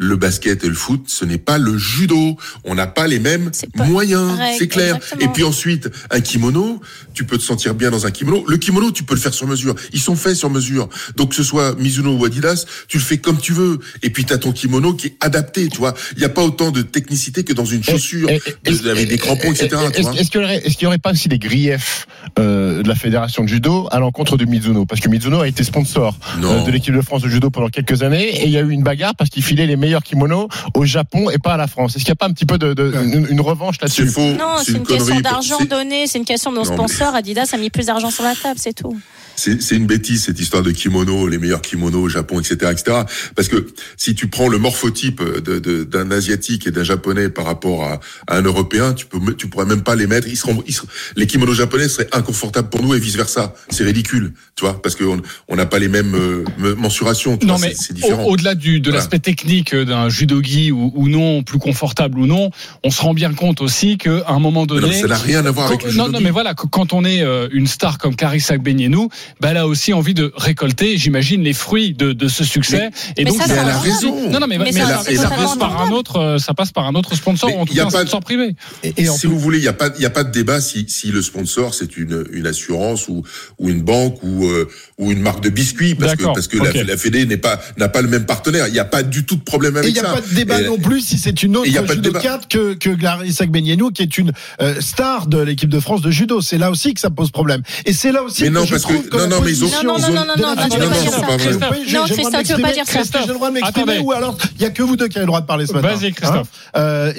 Le basket et le foot, ce n'est pas le judo. On n'a pas les mêmes pas moyens, c'est clair. exactement. Et puis ensuite, un kimono, tu peux te sentir bien dans un kimono. Le kimono, tu peux le faire sur mesure. Ils sont faits sur mesure. Donc que ce soit Mizuno ou Adidas, tu le fais comme tu veux. Et puis tu as ton kimono qui est adapté, tu vois. Il n'y a pas autant de technicité que dans une chaussure, Et- et- de- avec des crampons, etc. Est-ce qu'il y aurait, pas aussi des griefs euh, de la fédération de judo à l'encontre de Mizuno? Parce que Mizuno a été sponsor Non. euh, de l'équipe de France de judo pendant quelques années et il y a eu une bagarre parce qu'il filait les meilleurs kimonos au Japon et pas à la France. Est-ce qu'il n'y a pas un petit peu de, de une, une, revanche là-dessus? Non, c'est une, question d'argent donné, c'est une question de nos sponsors. Adidas a mis plus d'argent sur la table, c'est tout c'est une bêtise cette histoire de kimono, les meilleurs kimonos au Japon, etc., etc. Parce que si tu prends le morphotype d'un de, asiatique et d'un japonais par rapport à, un européen, tu peux, tu pourrais même pas les mettre. Ils seront, les kimonos japonais seraient inconfortables pour nous et vice versa. C'est ridicule, tu vois, parce qu'on on n'a pas les mêmes euh, mensurations. Tu non, mais c'est différent. Au-delà du de l'aspect technique d'un judogi ou, ou, non, plus confortable ou non, on se rend bien compte aussi qu'à un moment donné, non, ça n'a rien à voir avec le Non, non, mais voilà, quand on est euh, une star comme Carissa Benienou, bah, elle a aussi envie de récolter, j'imagine, les fruits de, de ce succès. Et donc, elle a raison. Non, non, mais, mais, ça, ça, passe par un autre, euh, ça passe par un autre sponsor, en tout cas un sponsor privé. Et, si vous voulez, il n'y a pas, il y a pas de débat si, si le sponsor c'est une, une assurance ou, ou une banque ou, euh, ou une marque de biscuits, parce que, parce que la, la Fédé n'est pas, n'a pas le même partenaire. Il n'y a pas du tout de problème avec ça. Il n'y a pas de débat non plus si c'est une autre judocate que, que Benienou, qui est une euh, star de l'équipe de France de judo. C'est là aussi que ça pose problème. Et c'est là aussi mais que non, je parce trouve que, non, non, mais ils ont, non, non, non, non, non, non, tu peux pas dire ça. Non, Christophe, tu peux pas dire ça. J'ai le droit de m'exprimer ou alors il y a que vous deux qui avez le droit de parler ce matin. Vas-y, Christophe. Euh,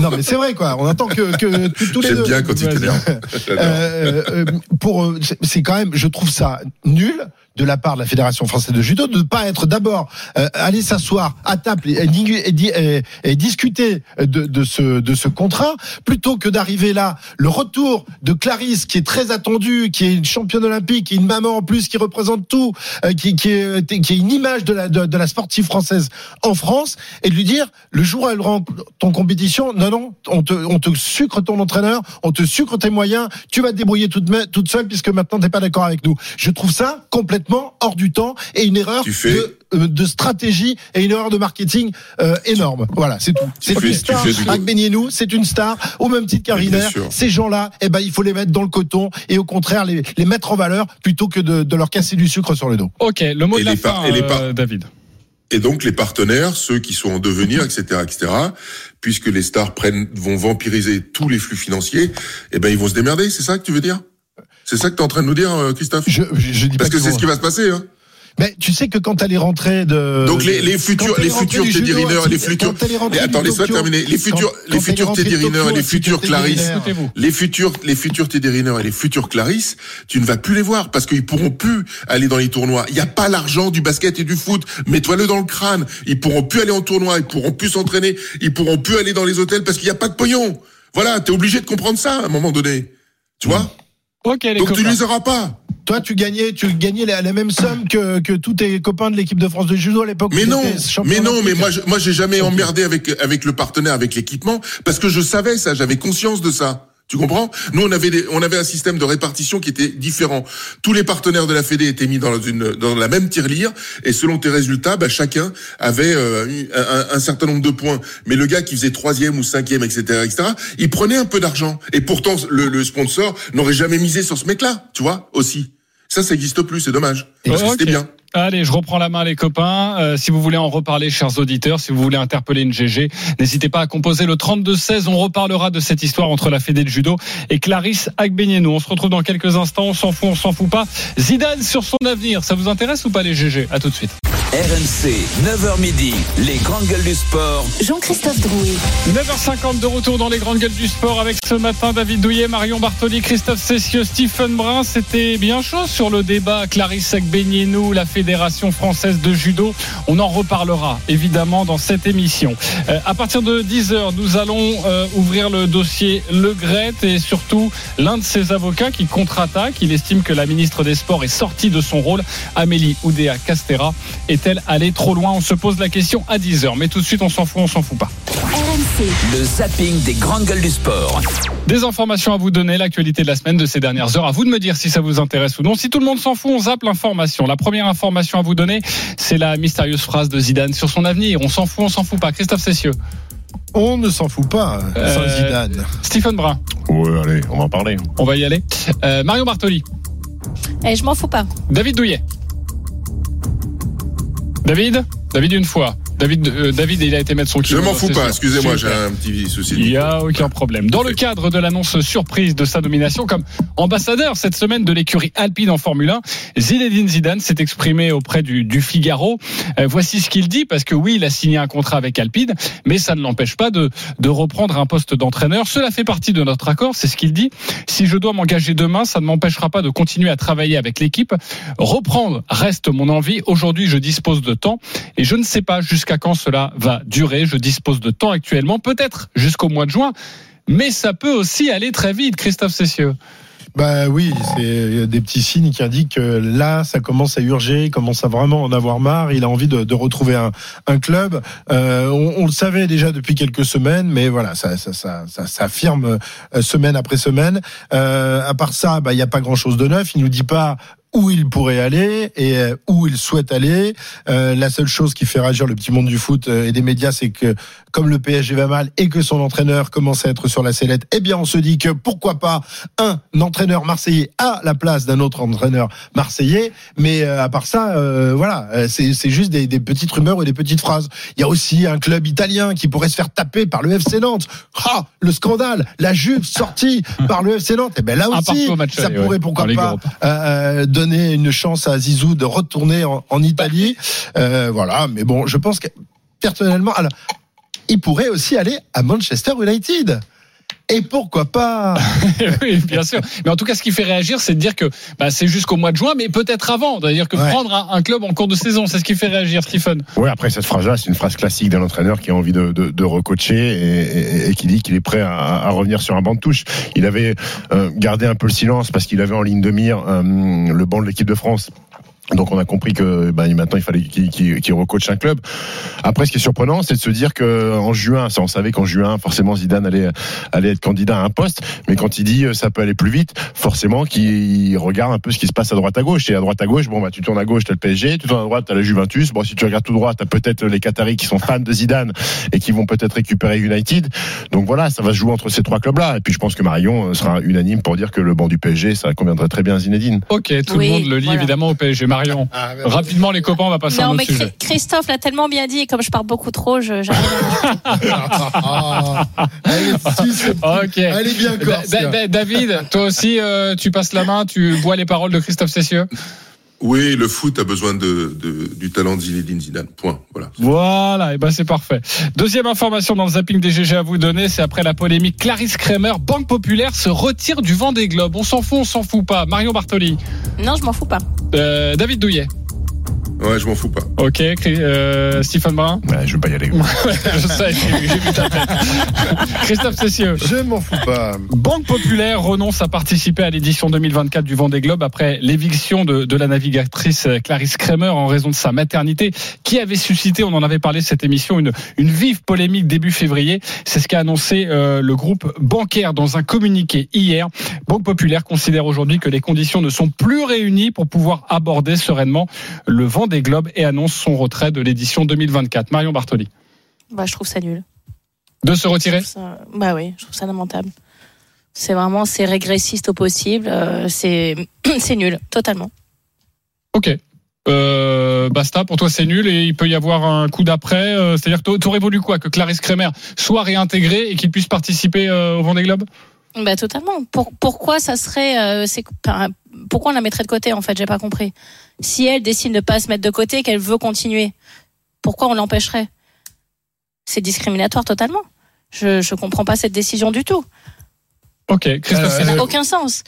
non, mais c'est vrai, quoi. On attend que, tous les deux. J'aime bien quand tu t'énerves. Euh, pour, c'est quand même, je trouve ça nul de la part de la Fédération française de judo de ne pas être d'abord euh, aller s'asseoir à table et, discuter de, ce, de ce contrat plutôt que d'arriver là. Le retour de Clarisse qui est très attendue qui est une championne olympique qui est une maman en plus qui représente tout euh, qui, qui, est, qui est une image de la, de, la sportive française en France et de lui dire le jour où elle rentre en compétition non non on te, on te sucre ton entraîneur on te sucre tes moyens tu vas te débrouiller toute, toute seule puisque maintenant t'es pas d'accord avec nous. Je trouve ça complètement hors du temps et une erreur de, euh, de, stratégie et une erreur de marketing euh, énorme. Voilà, c'est tout. C'est une star. Benienou, c'est une star. Au même titre qu'Ariner, ces gens-là, eh ben, il faut les mettre dans le coton et au contraire les, les mettre en valeur plutôt que de, de, leur casser du sucre sur le dos. Ok, le mot de la fin, et les euh, David. Et donc les partenaires, ceux qui sont en devenir, etc., etc., puisque les stars prennent, vont vampiriser tous les flux financiers, eh ben ils vont se démerder. C'est ça que tu veux dire? C'est ça que tu es en train de nous dire, euh, Christophe je, je, dis Parce que c'est ce qui va se passer. Hein. Mais tu sais que quand elle est rentrée de donc les, les futurs les futurs Teddy Riner, les futurs attends laisse-moi terminer les futurs les futurs Teddy Riner les futurs Clarisse. Les futurs les futurs Teddy Riner et les futurs Clarisse tu ne vas plus les voir parce qu'ils pourront plus aller dans les tournois. Il y a pas l'argent du basket et du foot. Mets-toi-le dans le crâne. Ils pourront plus aller en tournoi. Ils pourront plus s'entraîner. Ils pourront plus aller dans les hôtels parce qu'il y a pas de pognon. Voilà t'es obligé de comprendre ça à un moment donné. Tu vois? Ok, les Donc tu les auras pas. Toi, tu gagnais, tu gagnais la, même somme que, que tous tes copains de l'équipe de France de judo à l'époque. Mais non, mais non, mais moi, je, moi, j'ai jamais emmerdé avec avec le partenaire, avec l'équipement, parce que je savais ça, j'avais conscience de ça. Tu comprends? Nous, on avait des, on avait un système de répartition qui était différent. Tous les partenaires de la Fédé étaient mis dans une dans la même tirelire et selon tes résultats, bah, chacun avait euh, un, un, certain nombre de points. Mais le gars qui faisait troisième ou cinquième, etc., etc., il prenait un peu d'argent. Et pourtant, le, le sponsor n'aurait jamais misé sur ce mec-là, tu vois aussi. Ça, ça n'existe plus, c'est dommage. Parce que c'était bien. Allez, je reprends la main les copains. Euh, si vous voulez en reparler, chers auditeurs, si vous voulez interpeller une GG, n'hésitez pas à composer le 32-16. On reparlera de cette histoire entre la Fédé de judo et Clarisse Agbenienou. On se retrouve dans quelques instants. On s'en fout, on s'en fout pas. Zidane sur son avenir, ça vous intéresse ou pas les GG À tout de suite. RMC, 9h midi, les grandes gueules du sport. Jean-Christophe Drouet. 9h50 de retour dans les grandes gueules du sport avec ce matin David Douillet, Marion Bartoli, Christophe Cessieux, Stephen Brun. C'était bien chaud sur le débat Clarisse Agbenienou, la Fédération française de judo. On en reparlera évidemment dans cette émission. Euh, à partir de 10h, nous allons euh, ouvrir le dossier Le Gret et surtout l'un de ses avocats qui contre-attaque. Il estime que la ministre des Sports est sortie de son rôle. Amélie Oudéa Castera est est-elle allée trop loin? On se pose la question à 10h. Mais tout de suite, on s'en fout, on s'en fout pas. RMC. Le zapping des grandes gueules du sport. Des informations à vous donner, l'actualité de la semaine de ces dernières heures. À vous de me dire si ça vous intéresse ou non. Si tout le monde s'en fout, on zappe l'information. La première information à vous donner, c'est la mystérieuse phrase de Zidane sur son avenir. On s'en fout, on s'en fout pas. Christophe Cessieux. On ne s'en fout pas euh, sans Zidane. Stephen Brun. Ouais, allez, on va en parler. On va y aller. Euh, Marion Bartoli. Et eh, je m'en fous pas. David Douillet. David? David une fois. David, euh, David, il a été mettre son Je kilo. m'en fous pas, excusez-moi, j'ai un petit souci. Il n'y a aucun problème. Dans le cadre de l'annonce surprise de sa nomination comme ambassadeur cette semaine de l'écurie Alpine en Formule 1, Zinedine Zidane s'est exprimé auprès du, du Figaro. Euh, voici ce qu'il dit, parce que oui, il a signé un contrat avec Alpine, mais ça ne l'empêche pas de, de reprendre un poste d'entraîneur. Cela fait partie de notre accord, c'est ce qu'il dit. Si je dois m'engager demain, ça ne m'empêchera pas de continuer à travailler avec l'équipe. Reprendre reste mon envie. Aujourd'hui, je dispose de temps et je ne sais pas jusqu'à quand cela va durer? Je dispose de temps actuellement, peut-être jusqu'au mois de juin, mais ça peut aussi aller très vite, Christophe Cessieux. Bah oui, c'est des petits signes qui indiquent que là, ça commence à urger, il commence à vraiment en avoir marre. Il a envie de, retrouver un, club. Euh, on, le savait déjà depuis quelques semaines, mais voilà, ça, ça, s'affirme euh, semaine après semaine. Euh, à part ça, bah il n'y a pas grand-chose de neuf. Il nous dit pas où il pourrait aller et euh, où il souhaite aller. Euh, la seule chose qui fait réagir le petit monde du foot euh, et des médias, c'est que comme le PSG va mal et que son entraîneur commence à être sur la sellette, eh bien on se dit que pourquoi pas un entraîneur marseillais à la place d'un autre entraîneur marseillais. Mais euh, à part ça, euh, voilà, c'est juste des, des petites rumeurs et des petites phrases. Il y a aussi un club italien qui pourrait se faire taper par le FC Nantes. Ah, le scandale, la Juve sortie par le FC Nantes. Eh ben là aussi, ça pourrait pourquoi pas euh, donner une chance à Zizou de retourner en, Italie. Euh, voilà, mais bon, je pense que personnellement, alors, il pourrait aussi aller à Manchester United. Et pourquoi pas oui, bien sûr. Mais en tout cas, ce qui fait réagir, c'est de dire que bah, c'est jusqu'au mois de juin, mais peut-être avant. C'est-à-dire que Ouais. prendre un, un club en cours de saison, c'est ce qui fait réagir, Stephen. Ouais, après cette phrase-là, c'est une phrase classique d'un entraîneur qui a envie de, de, de recoacher et, et- et qui dit qu'il est prêt à, à revenir sur un banc de touche. Il avait euh, gardé un peu le silence parce qu'il avait en ligne de mire euh, le banc de l'équipe de France. Donc on a compris que ben, maintenant il fallait qu'il qu'il- qu'il recoache un club. Après, ce qui est surprenant, c'est de se dire que en juin, ça on savait qu'en juin, forcément Zidane allait allait être candidat à un poste, mais quand il dit euh, ça peut aller plus vite, forcément qu'il regarde un peu ce qui se passe à droite à gauche. Et à droite à gauche, bon bah tu tournes à gauche, t'as le PSG, tu tournes à droite, t'as la Juventus. Bon si tu regardes tout droit, t'as peut-être les Qataris qui sont fans de Zidane et qui vont peut-être récupérer United. Donc voilà, ça va se jouer entre ces trois clubs-là. Et puis je pense que Marion euh, sera unanime pour dire que le banc du PSG, ça conviendrait très bien à Zinedine. Ok, tout Oui, le monde le lit voilà. évidemment au PSG. Marion, rapidement les copains, on va passer à un autre mais sujet. Christophe l'a tellement bien dit, et comme je parle beaucoup trop, je, j'arrive Ah, elle est. Ok. Elle est bien corse. Da- Da- David, toi aussi, euh, tu passes la main, tu vois les paroles de Christophe Cessieux. Oui, le foot a besoin de, de- du talent de Zinedine Zidane. Point. Voilà. Voilà, et ben c'est parfait. Deuxième information dans le zapping des GG à vous donner, c'est après la polémique Clarisse Kremer, Banque Populaire se retire du vent des globes. On s'en fout, on s'en fout pas. Marion Bartoli, Non, je m'en fous pas. euh, David Douillet. Ouais, je m'en fous pas. Ok, euh, Stephen Brun. Ouais, je veux pas y aller. je sais, j'ai vu, j'ai vu ta tête. Christophe Cessieux. Je m'en fous pas. Banque Populaire renonce à participer à l'édition 2024 du Vendée Globe après l'éviction de, de la navigatrice Clarisse Kremer en raison de sa maternité qui avait suscité, on en avait parlé cette émission, une, une vive polémique début février. C'est ce qu'a annoncé euh, le groupe bancaire dans un communiqué hier. Banque Populaire considère aujourd'hui que les conditions ne sont plus réunies pour pouvoir aborder sereinement le Vendée Globe et annonce son retrait de l'édition 2024. Marion Bartoli. Bah, je trouve ça nul. De se retirer ça- Bah oui, je trouve ça lamentable. C'est vraiment, c'est régressiste au possible. euh, c'est, c'est nul, totalement. Ok. Euh, basta, pour toi c'est nul et il peut y avoir un coup d'après. euh, C'est-à-dire t'aurais voulu quoi Que Clarisse Kremer soit réintégrée et qu'il puisse participer euh, au Vendée Globe? Bah totalement. Pour- pourquoi ça serait, euh, c'est, pourquoi on la mettrait de côté en fait? J'ai pas compris. Si elle décide de pas se mettre de côté, qu'elle veut continuer, pourquoi on l'empêcherait? C'est discriminatoire totalement. Je je comprends pas cette décision du tout. Ok, Christophe Euh, Ça n'a aucun sens.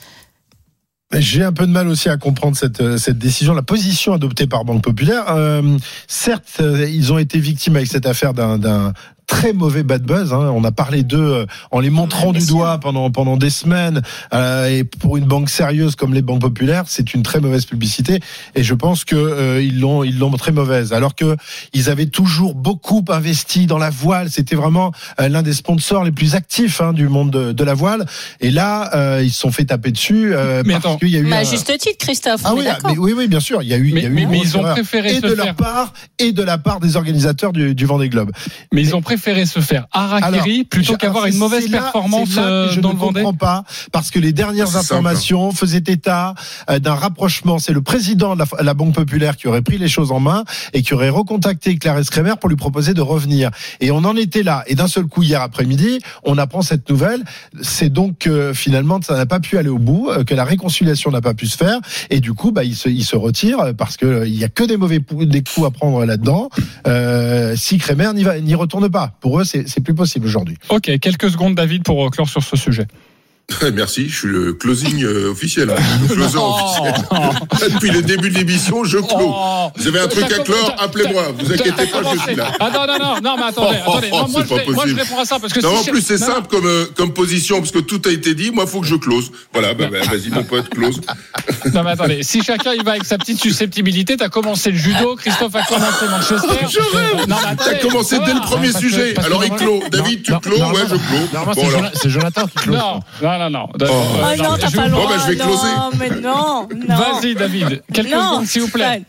J'ai un peu de mal aussi à comprendre cette, euh, cette décision, la position adoptée par Banque Populaire. Euh, certes, euh, ils ont été victimes avec cette affaire d'un très mauvais bad buzz. hein. On a parlé d'eux euh, en les montrant Ouais, du doigt pendant pendant des semaines. Euh, et pour une banque sérieuse comme les banques populaires, c'est une très mauvaise publicité. Et je pense que euh, ils l'ont ils l'ont très mauvaise. Alors que ils avaient toujours beaucoup investi dans la voile. C'était vraiment euh, l'un des sponsors les plus actifs hein, du monde de, de la voile. Et là, euh, ils se sont fait taper dessus euh, Mais parce attends. qu'il y a eu Mais à un- juste titre, Christophe. ah oui, d'accord. mais oui, oui, bien sûr. Il y a eu, il y a Mais- eu mais- mais ils ont préféré et se de leur part et de la part des organisateurs du, du Vendée Globe. Mais ils ont Mais- préféré se faire Harakiri plutôt qu'avoir une mauvaise performance euh, je dans ne le comprends pas parce que les dernières informations faisaient état euh, d'un rapprochement. C'est le président de la, Banque Populaire qui aurait pris les choses en main et qui aurait recontacté Clarisse Kremer pour lui proposer de revenir. Et on en était là. Et d'un seul coup, hier après-midi, on apprend cette nouvelle. C'est donc que finalement, ça n'a pas pu aller au bout, que la réconciliation n'a pas pu se faire. Et du coup, bah, il se, il se retire parce que il y a que des mauvais des coups à prendre là-dedans. Euh, si Kremer n'y retourne pas, pour eux, c'est plus possible aujourd'hui. Ok, quelques secondes, David, pour clore sur ce sujet. Merci, je suis le closing euh, officiel. Hein. Le closer officiel. Depuis le début de l'émission, je clôt. Oh. Vous avez un truc à clore, appelez-moi. Vous inquiétez pas, je suis là. Ah non, non, non, non, mais attendez, oh, attendez. moi, je réponds à ça parce que non, en plus, c'est simple comme, euh, comme position parce que tout a été dit. Moi, il faut que je close. Voilà, bah, bah, vas-y, mon pote, close. Non, mais attendez, si chacun il va avec sa petite susceptibilité, t'as commencé le judo, Christophe a commencé Manchester. T'as commencé dès le premier sujet. Alors, il clôt. David, tu clôt Ouais, je clôt. C'est Jonathan qui clôt. Non, non, non, non. Oh, oh non, t'as pas le droit. Bon, bah, je vais closer. Non, mais non, non. Vas-y, David. Quelques secondes, s'il vous plaît.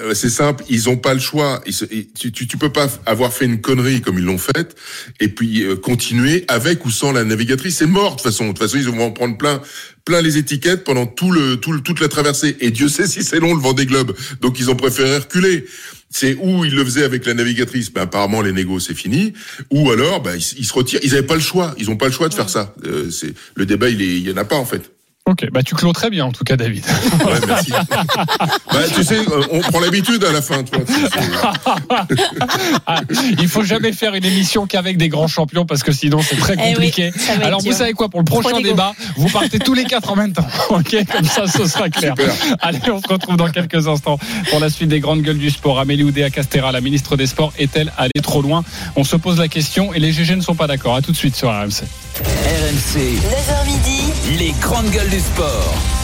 Euh, c'est simple, ils ont pas le choix. tu, tu, tu, peux pas avoir fait une connerie comme ils l'ont faite et puis euh, continuer avec ou sans la navigatrice. C'est mort de toute façon. De toute façon, ils vont en prendre plein, plein les étiquettes pendant tout le, tout le, toute la traversée. Et Dieu sait si c'est long le Vendée Globe. Donc ils ont préféré reculer. C'est où ils le faisaient avec la navigatrice. Ben, apparemment les négos c'est fini. Ou alors, ben, ils, se retirent. Ils avaient pas le choix. Ils ont pas le choix de faire ça. Euh, c'est le débat, il, est, il y en a pas en fait. Ok, bah tu clôt très bien en tout cas, David. Ouais, merci. bah, tu sais, on prend l'habitude à la fin. Tu ah, il faut jamais faire une émission qu'avec des grands champions parce que sinon c'est très eh compliqué. Alors vous savez quoi, pour le prochain débat, vous partez tous les quatre en même temps. Ok, comme ça, ce sera clair. Allez, on se retrouve dans quelques instants pour la suite des grandes gueules du sport. Amélie Oudéa Castera, la ministre des Sports, est-elle allée trop loin? On se pose la question et les GG ne sont pas d'accord. À tout de suite sur RMC. RMC. 9h midi. Les grandes gueules du sport.